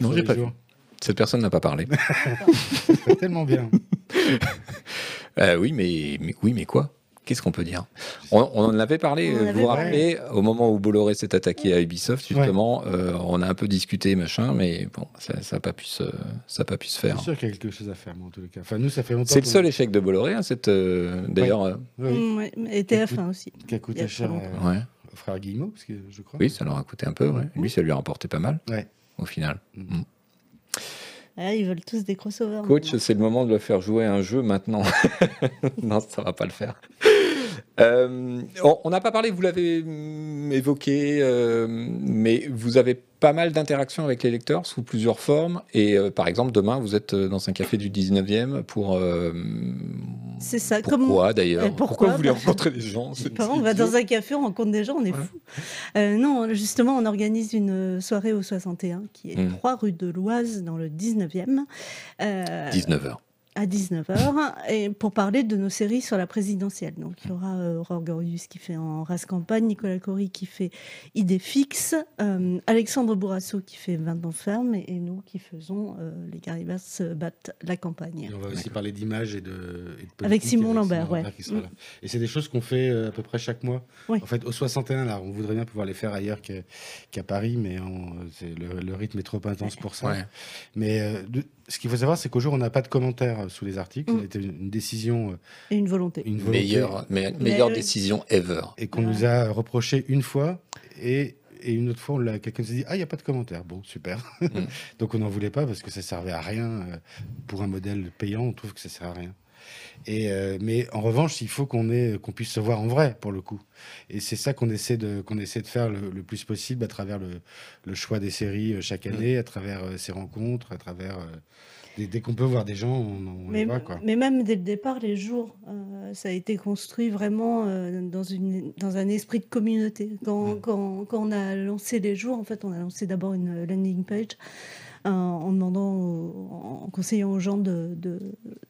Non, j'ai pas vu. Cette personne n'a pas parlé. (laughs) Tellement bien. Euh, oui, mais, mais oui, mais quoi? Qu'est-ce qu'on peut dire? On, on en avait parlé, On euh, vous avait vous parlé. rappelez, au moment où Bolloré s'est attaqué à Ubisoft, justement, euh, on a un peu discuté, machin, mais bon, ça n'a pas, pu se- ça pas pu se faire. suis sûr qu'il y a quelque chose à faire, moi, en tous les cas. Enfin, nous, ça fait longtemps C'est le seul échec de Bolloré, hein, cette, euh, d'ailleurs. euh, Oui, oui, Mm, ouais. Et TF1 aussi. qui a coûté cher euh, ouais. au frère Guillemot, parce que je crois. Oui, ça leur a coûté un peu. ouais. Lui, ça lui a rapporté pas mal, Ouais. au final. Mm. Ah, ils veulent tous des crossovers. Coach, c'est le moment de le faire jouer à un jeu maintenant. (laughs) non, ça va pas le faire. Euh, on n'a pas parlé, vous l'avez évoqué, euh, mais vous avez pas mal d'interactions avec les lecteurs sous plusieurs formes. Et euh, par exemple, demain, vous êtes dans un café du 19e pour. C'est ça, comme Pourquoi d'ailleurs pourquoi Pourquoi vous voulez rencontrer des gens on va dans un café, on rencontre des gens, on est fou. Non, justement, on organise une soirée au 61 qui est Mm. 3 rue de l'Oise dans le 19e. euh, 19h. À 19h et pour parler de nos séries sur la présidentielle. Donc il y aura euh, Aurore Gorius qui fait en race campagne, Nicolas Cory qui fait idée fixe, euh, Alexandre Bourrasso qui fait 20 ans ferme et, et nous qui faisons euh, les Garibas se battent la campagne. Et on va aussi parler d'images et de, et de Avec Simon Lambert, ouais. qui sera Mm. là. Et c'est des choses qu'on fait euh, à peu près chaque mois. Oui. En fait, au 61, là, on voudrait bien pouvoir les faire ailleurs que- qu'à Paris, mais on- le, le rythme est trop intense pour ça. Ouais. Mais euh, de- ce qu'il faut savoir, c'est qu'au jour, on n'a pas de commentaires euh, sous les articles. Mm. A été une, décision, euh, Et une volonté. une volonté, Meilleure, me- meilleure Mais- décision ever. et qu'on nous a reproché une fois. Et, et une autre fois, quelqu'un s'est dit Ah, il n'y a pas de commentaires. Bon, super. Mm. (laughs) Donc on n'en voulait pas parce que ça servait à rien. euh, Pour un modèle payant, on trouve que ça sert à rien. Et euh, mais en revanche, il faut qu'on puisse se voir en vrai pour le coup. Et c'est ça qu'on essaie de, qu'on essaie de faire le, le plus possible à travers le, le choix des séries euh, chaque Mm. année, à travers euh, ces rencontres, à travers euh, dès, dès qu'on peut voir des gens, on, on les Mais, voit quoi. mais même dès le départ, les jours, euh, ça a été construit vraiment dans, une, dans un esprit de communauté. Quand, Mm. quand, quand on a lancé les jours, en fait, on a lancé d'abord une landing page en demandant, en conseillant aux gens de, de,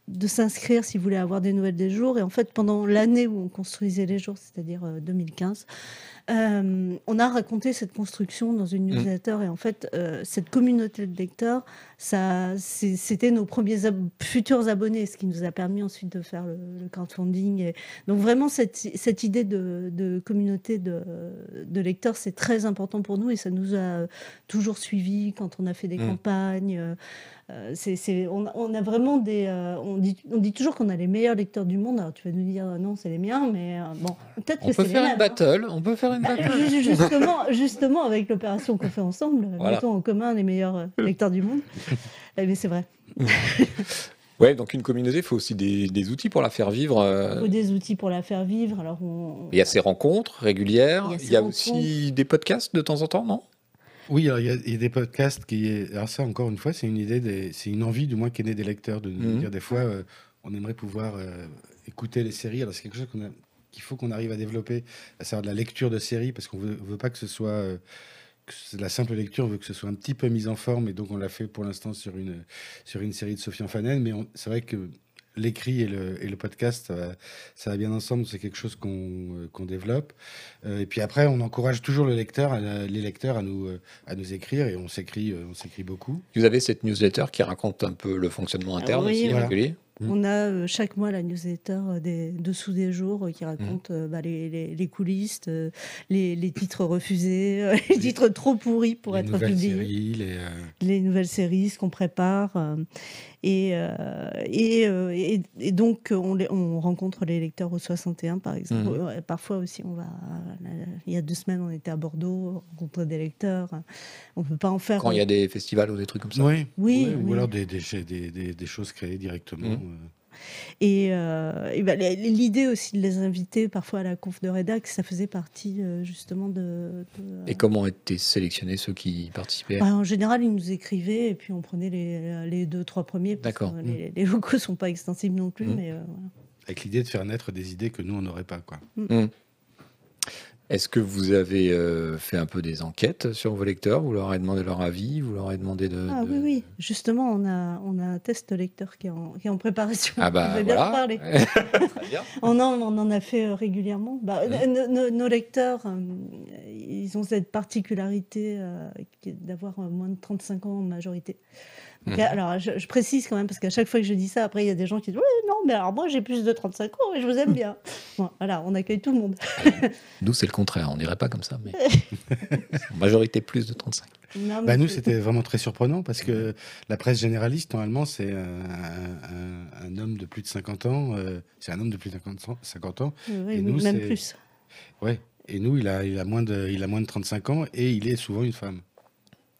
de s'inscrire s'ils voulaient avoir des nouvelles des jours. Et en fait, pendant l'année où on construisait les jours, c'est-à-dire euh, 2015, euh, on a raconté cette construction dans une Mm. newsletter. Et en fait, euh, cette communauté de lecteurs, ça, c'était nos premiers ab- futurs abonnés, ce qui nous a permis ensuite de faire le, le crowdfunding. Et donc vraiment, cette, cette idée de, de communauté de, de lecteurs, c'est très important pour nous et ça nous a toujours suivis quand on a fait des Mm. campagnes. Euh, c'est, c'est- on, a- on a vraiment des... euh, on, dit, on dit toujours qu'on a les meilleurs lecteurs du monde. Alors tu vas nous dire, euh, non, c'est les miens, mais euh, bon, peut-être On que peut c'est faire les une mêmes. battle. On peut faire une battle. (laughs) ju- justement, justement, avec l'opération qu'on fait ensemble, Voilà. mettons en commun les meilleurs lecteurs du monde. (laughs) Eh bien, c'est vrai. (laughs) Ouais, donc une communauté, il faut aussi des, des outils pour la faire vivre. Il faut des outils pour la faire vivre. Alors, on, Il y a ces rencontres régulières. Il y a Il ces y a rencontres. aussi des podcasts de temps en temps, non? Oui, il y, a- il y a des podcasts qui. Alors ça, encore une fois, c'est une idée, des- c'est une envie du moins qu'est née des lecteurs de nous Mhm. dire des fois, euh, on aimerait pouvoir euh, écouter les séries. Alors c'est quelque chose qu'on a- qu'il faut qu'on arrive à développer, à savoir de la lecture de séries, parce qu'on veut, veut pas que ce soit euh, que la simple lecture, on veut que ce soit un petit peu mis en forme, et donc on l'a fait pour l'instant sur une, sur une série de Sophie Fanen, mais c'est vrai que l'écrit et le, et le podcast, ça va, ça va, bien ensemble, c'est quelque chose qu'on qu'on développe. Euh, et puis après, on encourage toujours le lecteur, les lecteurs à nous, à nous écrire, et on s'écrit on s'écrit beaucoup. Vous avez cette newsletter qui raconte un peu le fonctionnement interne oui, aussi, voilà. régulier Mmh. On a euh, chaque mois la newsletter euh, des dessous des jours euh, qui raconte mmh. bah, les, les, les, coulisses, les, les, titres refusés, (laughs) les titres trop pourris pour être publiés, séries, les, les, nouvelles séries, ce qu'on prépare. Et, et, et, et, donc, on, on, rencontre les lecteurs au 61, par exemple. Mmh. Parfois aussi, on va. Il y a deux semaines, on était à Bordeaux, rencontrer des lecteurs. On peut pas en faire. Quand il y a des festivals ou des trucs comme ça. Oui, oui, oui, oui. ou alors des, des, des, des choses créées directement. Et, euh, et ben, l'idée aussi de les inviter parfois à la conf de rédac, ça faisait partie euh, justement de, de, Et comment étaient sélectionnés ceux qui participaient? Bah, En général, ils nous écrivaient et puis on prenait les, les deux, trois premiers. D'accord. Les, les, locaux sont pas extensibles non plus, Mmh. mais euh, voilà. Avec l'idée de faire naître des idées que nous, on n'aurait pas. Quoi. Mmh. Est-ce que vous avez euh, fait un peu des enquêtes sur vos lecteurs? Vous leur avez demandé leur avis? Vous leur avez demandé de. Ah de... oui, oui. Justement, on a, on a un test lecteur qui est en, qui est en préparation. Ah bah (laughs) on voilà. en parler. (laughs) (laughs) On, en, on en a fait euh, régulièrement. Bah, nos, nos, nos lecteurs, euh, ils ont cette particularité euh, d'avoir euh, moins de 35 ans en majorité. Mhm. Alors, je, je précise quand même, parce qu'à chaque fois que je dis ça, après, il y a des gens qui disent Oui, non, mais alors moi, j'ai plus de 35 ans et je vous aime bien. Bon, voilà, on accueille tout le monde. (laughs) Nous, c'est le contraire. On dirait pas comme ça, mais. en (laughs) majorité plus de 35. Non, Bah, nous, c'était vraiment très surprenant parce que la presse généraliste, normalement, c'est un, un- un homme de plus de 50 ans. euh, c'est un homme de plus de 50 ans. 50 ans Oui, et nous, même plus. ouais. Et nous, il a, il, a moins de, il a moins de 35 ans et il est souvent une femme.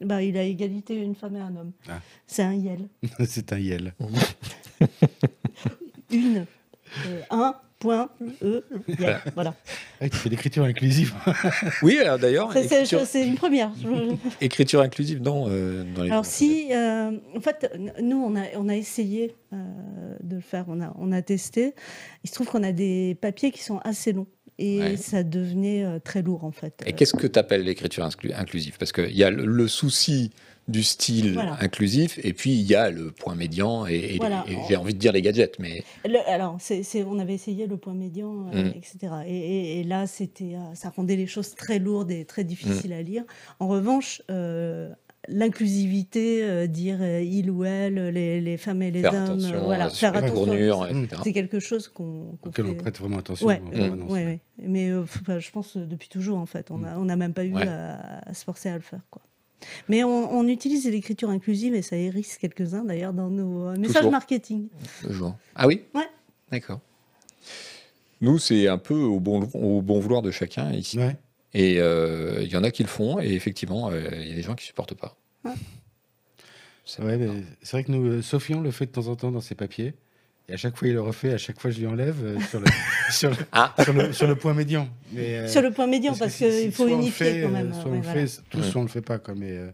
Bah, il a égalité une femme et un homme. Ah. C'est un yel. (laughs) c'est un Yel. (laughs) Une. euh, un point E. Yel. Voilà. Ah, tu fais l'écriture inclusive. (laughs) Oui, alors d'ailleurs, C'est- C'est écriture, c'est une première. Écriture inclusive dans, euh, dans les. Alors si, euh, en fait, nous on a on a essayé euh, de le faire, on a on a testé. Il se trouve qu'on a des papiers qui sont assez longs et Ouais. ça devenait euh, très lourd en fait. Et qu'est-ce que tu appelles l'écriture inclu- inclusive? Parce qu'il y a le, le souci du style Voilà. inclusif, et puis il y a le point médian, et, et les- Voilà. et j'ai envie de dire les gadgets, mais Le- alors, on avait essayé le point médian, euh, Mm. etc. Et, là, c'était, euh, ça rendait les choses très lourdes et très difficiles Mm. à lire. En revanche, euh, l'inclusivité, euh, dire euh, il ou elle, les, les femmes et les faire hommes, attention euh, voilà, à faire attention. Mm. C'est quelque chose qu'on, qu'on auquel on fait- prête vraiment attention. Ouais, en ouais. Mais euh, enfin, je pense euh, depuis toujours, en fait. On n'a on n'a même pas eu Ouais. à, à se forcer à le faire. Quoi. Mais on, on utilise l'écriture inclusive et ça hérisse quelques-uns d'ailleurs dans nos euh, messages Toujours. marketing. Toujours. Ah oui? Ouais. D'accord. Nous, c'est un peu au bon, au bon vouloir de chacun ici. Ouais. Et euh, il y en a qui le font, et effectivement, euh, il y a des gens qui supportent pas. Ouais. C'est Ouais, mais c'est vrai que nous, euh, Sofian le fait de temps en temps dans ses papiers. Et à chaque fois, il le refait. À chaque fois, je lui enlève euh, sur, le, (laughs) sur, le, Ah. sur, le, sur le point médian. Mais, euh, Sur le point médian, parce si- qu'il si- faut unifier fait, quand même. Soit ouais, on le voilà. fait, tous, Ouais. soit on le fait pas. Quoi, mais euh,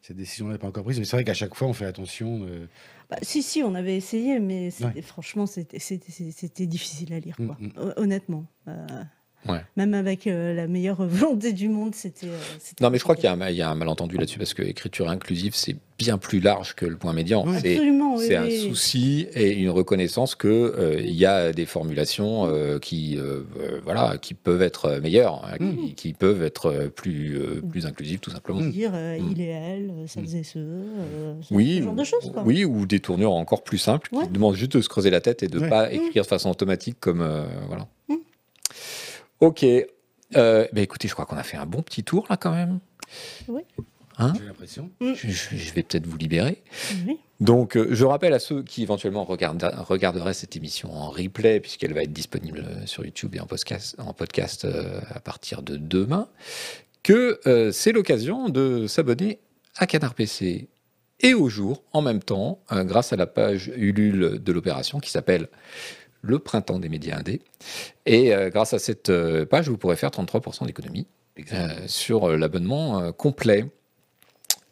cette décision n'est pas encore prise. Mais c'est vrai qu'à chaque fois, on fait attention. euh, Bah, si, si, on avait essayé, mais Ouais. franchement, c'était- difficile à lire, quoi. Mm, mm. Hon- Honnêtement. Ouais. Même avec euh, la meilleure (laughs) volonté du monde, c'était. euh, c'était Non, mais je crois qu'il y, a un- il y a un malentendu là-dessus, parce que écriture inclusive, c'est bien plus large que le point médian. Oui. C'est Absolument, oui, c'est un oui. souci et une reconnaissance que euh, il y a des formulations euh, qui, voilà, qui peuvent être meilleures, hein, Mm. qui, qui peuvent être plus, euh, plus inclusives, tout simplement. Dire euh, Mm. il et elle, celles et ceux. euh, ce- Oui, ce genre de choses, quoi. oui, ou des tournures encore plus simples Ouais. qui demandent juste de se creuser la tête et de ne Ouais. pas Mm. écrire de façon automatique comme euh, voilà. Ok. Euh, bah écoutez, je crois qu'on a fait un bon petit tour là quand même. Hein J'ai l'impression. Mm. je, vais peut-être vous libérer. Oui. Donc, euh, je rappelle à ceux qui éventuellement regarderaient cette émission en replay, puisqu'elle va être disponible euh, sur YouTube et en podcast, en podcast euh, à partir de demain, que euh, c'est l'occasion de s'abonner à Canard PC et au jour en même temps, euh, grâce à la page Ulule de l'opération qui s'appelle Le Printemps des médias indés. Et euh, grâce à cette euh, page, vous pourrez faire 33% d'économie euh, sur l'abonnement complet.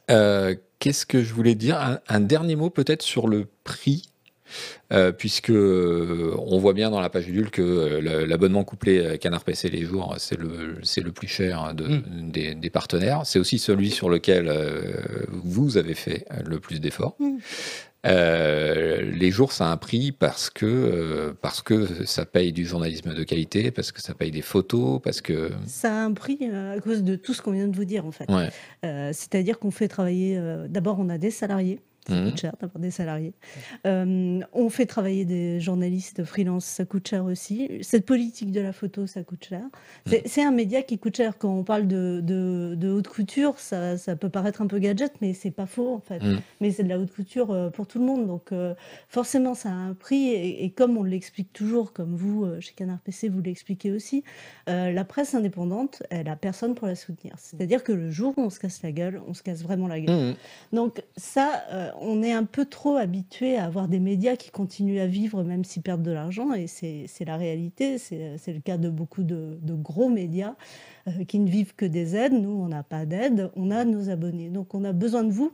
Qu'est-ce que je voulais dire? Un, un dernier mot peut-être sur le prix euh, puisque euh, on voit bien dans la page Ulule que euh, l'abonnement couplé Canard PC les jours, c'est le, c'est le plus cher de, Mm. des, des partenaires. C'est aussi celui sur lequel vous avez fait le plus d'efforts. Mm. Euh, les jours, ça a un prix parce que, euh, parce que ça paye du journalisme de qualité, parce que ça paye des photos, parce que. Ça a un prix euh, à cause de tout ce qu'on vient de vous dire, en fait. Ouais. Euh, C'est-à-dire qu'on fait travailler. D'abord, on a des salariés. Ça Mhm. coûte cher d'avoir des salariés. Euh, on fait travailler des journalistes freelance, ça coûte cher aussi. Cette politique de la photo, ça coûte cher. C'est c'est un média qui coûte cher. Quand on parle de, de- de haute couture, ça, ça peut paraître un peu gadget, mais c'est pas faux en fait. Mhm. Mais c'est de la haute couture euh, pour tout le monde. Donc euh, forcément, ça a un prix. Et, et comme on l'explique toujours, comme vous, chez Canard PC, vous l'expliquez aussi, euh, la presse indépendante, elle a personne pour la soutenir. C'est-à-dire que le jour où on se casse la gueule, on se casse vraiment la gueule. Mhm. Donc ça, euh, on est un peu trop habitué à avoir des médias qui continuent à vivre même s'ils perdent de l'argent, et c'est la réalité, c'est le cas de beaucoup de gros médias euh, qui ne vivent que des aides. Nous, on n'a pas d'aide, on a nos abonnés, donc on a besoin de vous.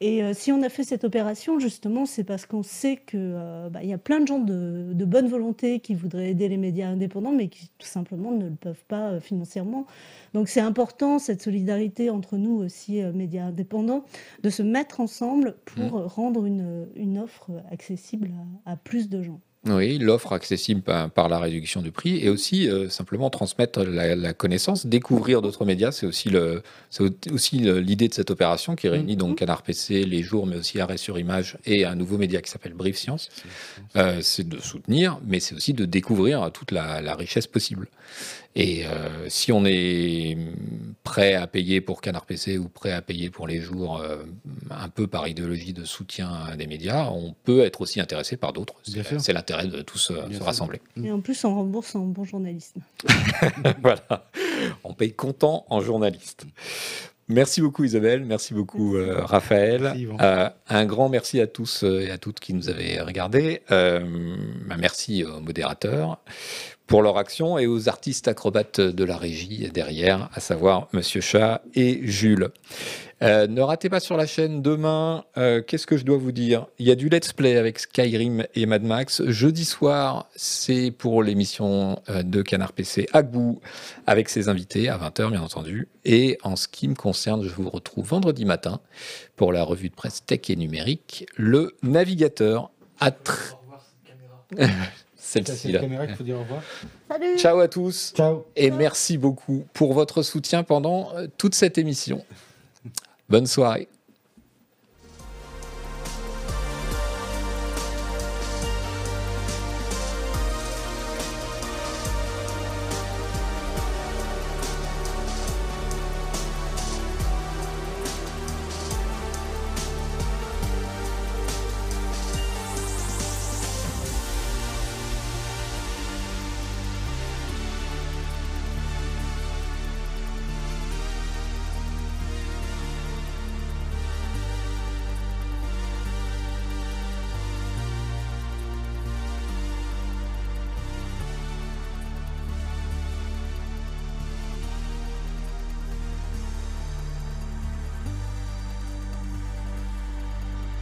Et euh, si on a fait cette opération, justement, c'est parce qu'on sait qu'il y a plein de gens de, de bonne volonté qui voudraient aider les médias indépendants, mais qui tout simplement ne le peuvent pas euh, financièrement. Donc c'est important, cette solidarité entre nous aussi, euh, médias indépendants, de se mettre ensemble pour euh, rendre une, une offre accessible à, à plus de gens. Oui, l'offre accessible par, par la réduction du prix et aussi euh, simplement transmettre la, la connaissance, découvrir d'autres médias. C'est aussi le, l'idée de cette opération qui réunit donc Canard PC, Les Jours, mais aussi Arrêt sur Image et un nouveau média qui s'appelle Brief Science. Euh, c'est de soutenir, mais c'est aussi de découvrir toute la, la richesse possible. Et euh, si on est prêt à payer pour Canard PC ou prêt à payer pour les jours, euh, un peu par idéologie de soutien des médias, on peut être aussi intéressé par d'autres. C'est l'intérêt de tous euh, Bien se sûr. rassembler. Et en plus, on rembourse en bon journalisme. (laughs) voilà. On paye content en journaliste. Merci beaucoup Isabelle, merci beaucoup euh, Raphaël. Merci. Euh, un grand merci à tous et à toutes qui nous avaient regardés. Euh, bah, merci aux modérateurs pour leur action et aux artistes acrobates de la régie derrière, à savoir Monsieur Chat et Jules. Euh, ne ratez pas sur la chaîne demain, euh, qu'est-ce que je dois vous dire? Il y a du let's play avec Skyrim et Mad Max. Jeudi soir, c'est pour l'émission euh, de Canard PC Agbou avec ses invités à 20h bien entendu. Et en ce qui me concerne, je vous retrouve vendredi matin pour la revue de presse tech et numérique, le navigateur. À tr- (laughs) Celle-ci la là. caméra qu'il faut dire au revoir. Salut Ciao à tous Ciao. et merci beaucoup pour votre soutien pendant euh, toute cette émission. Bonne soirée.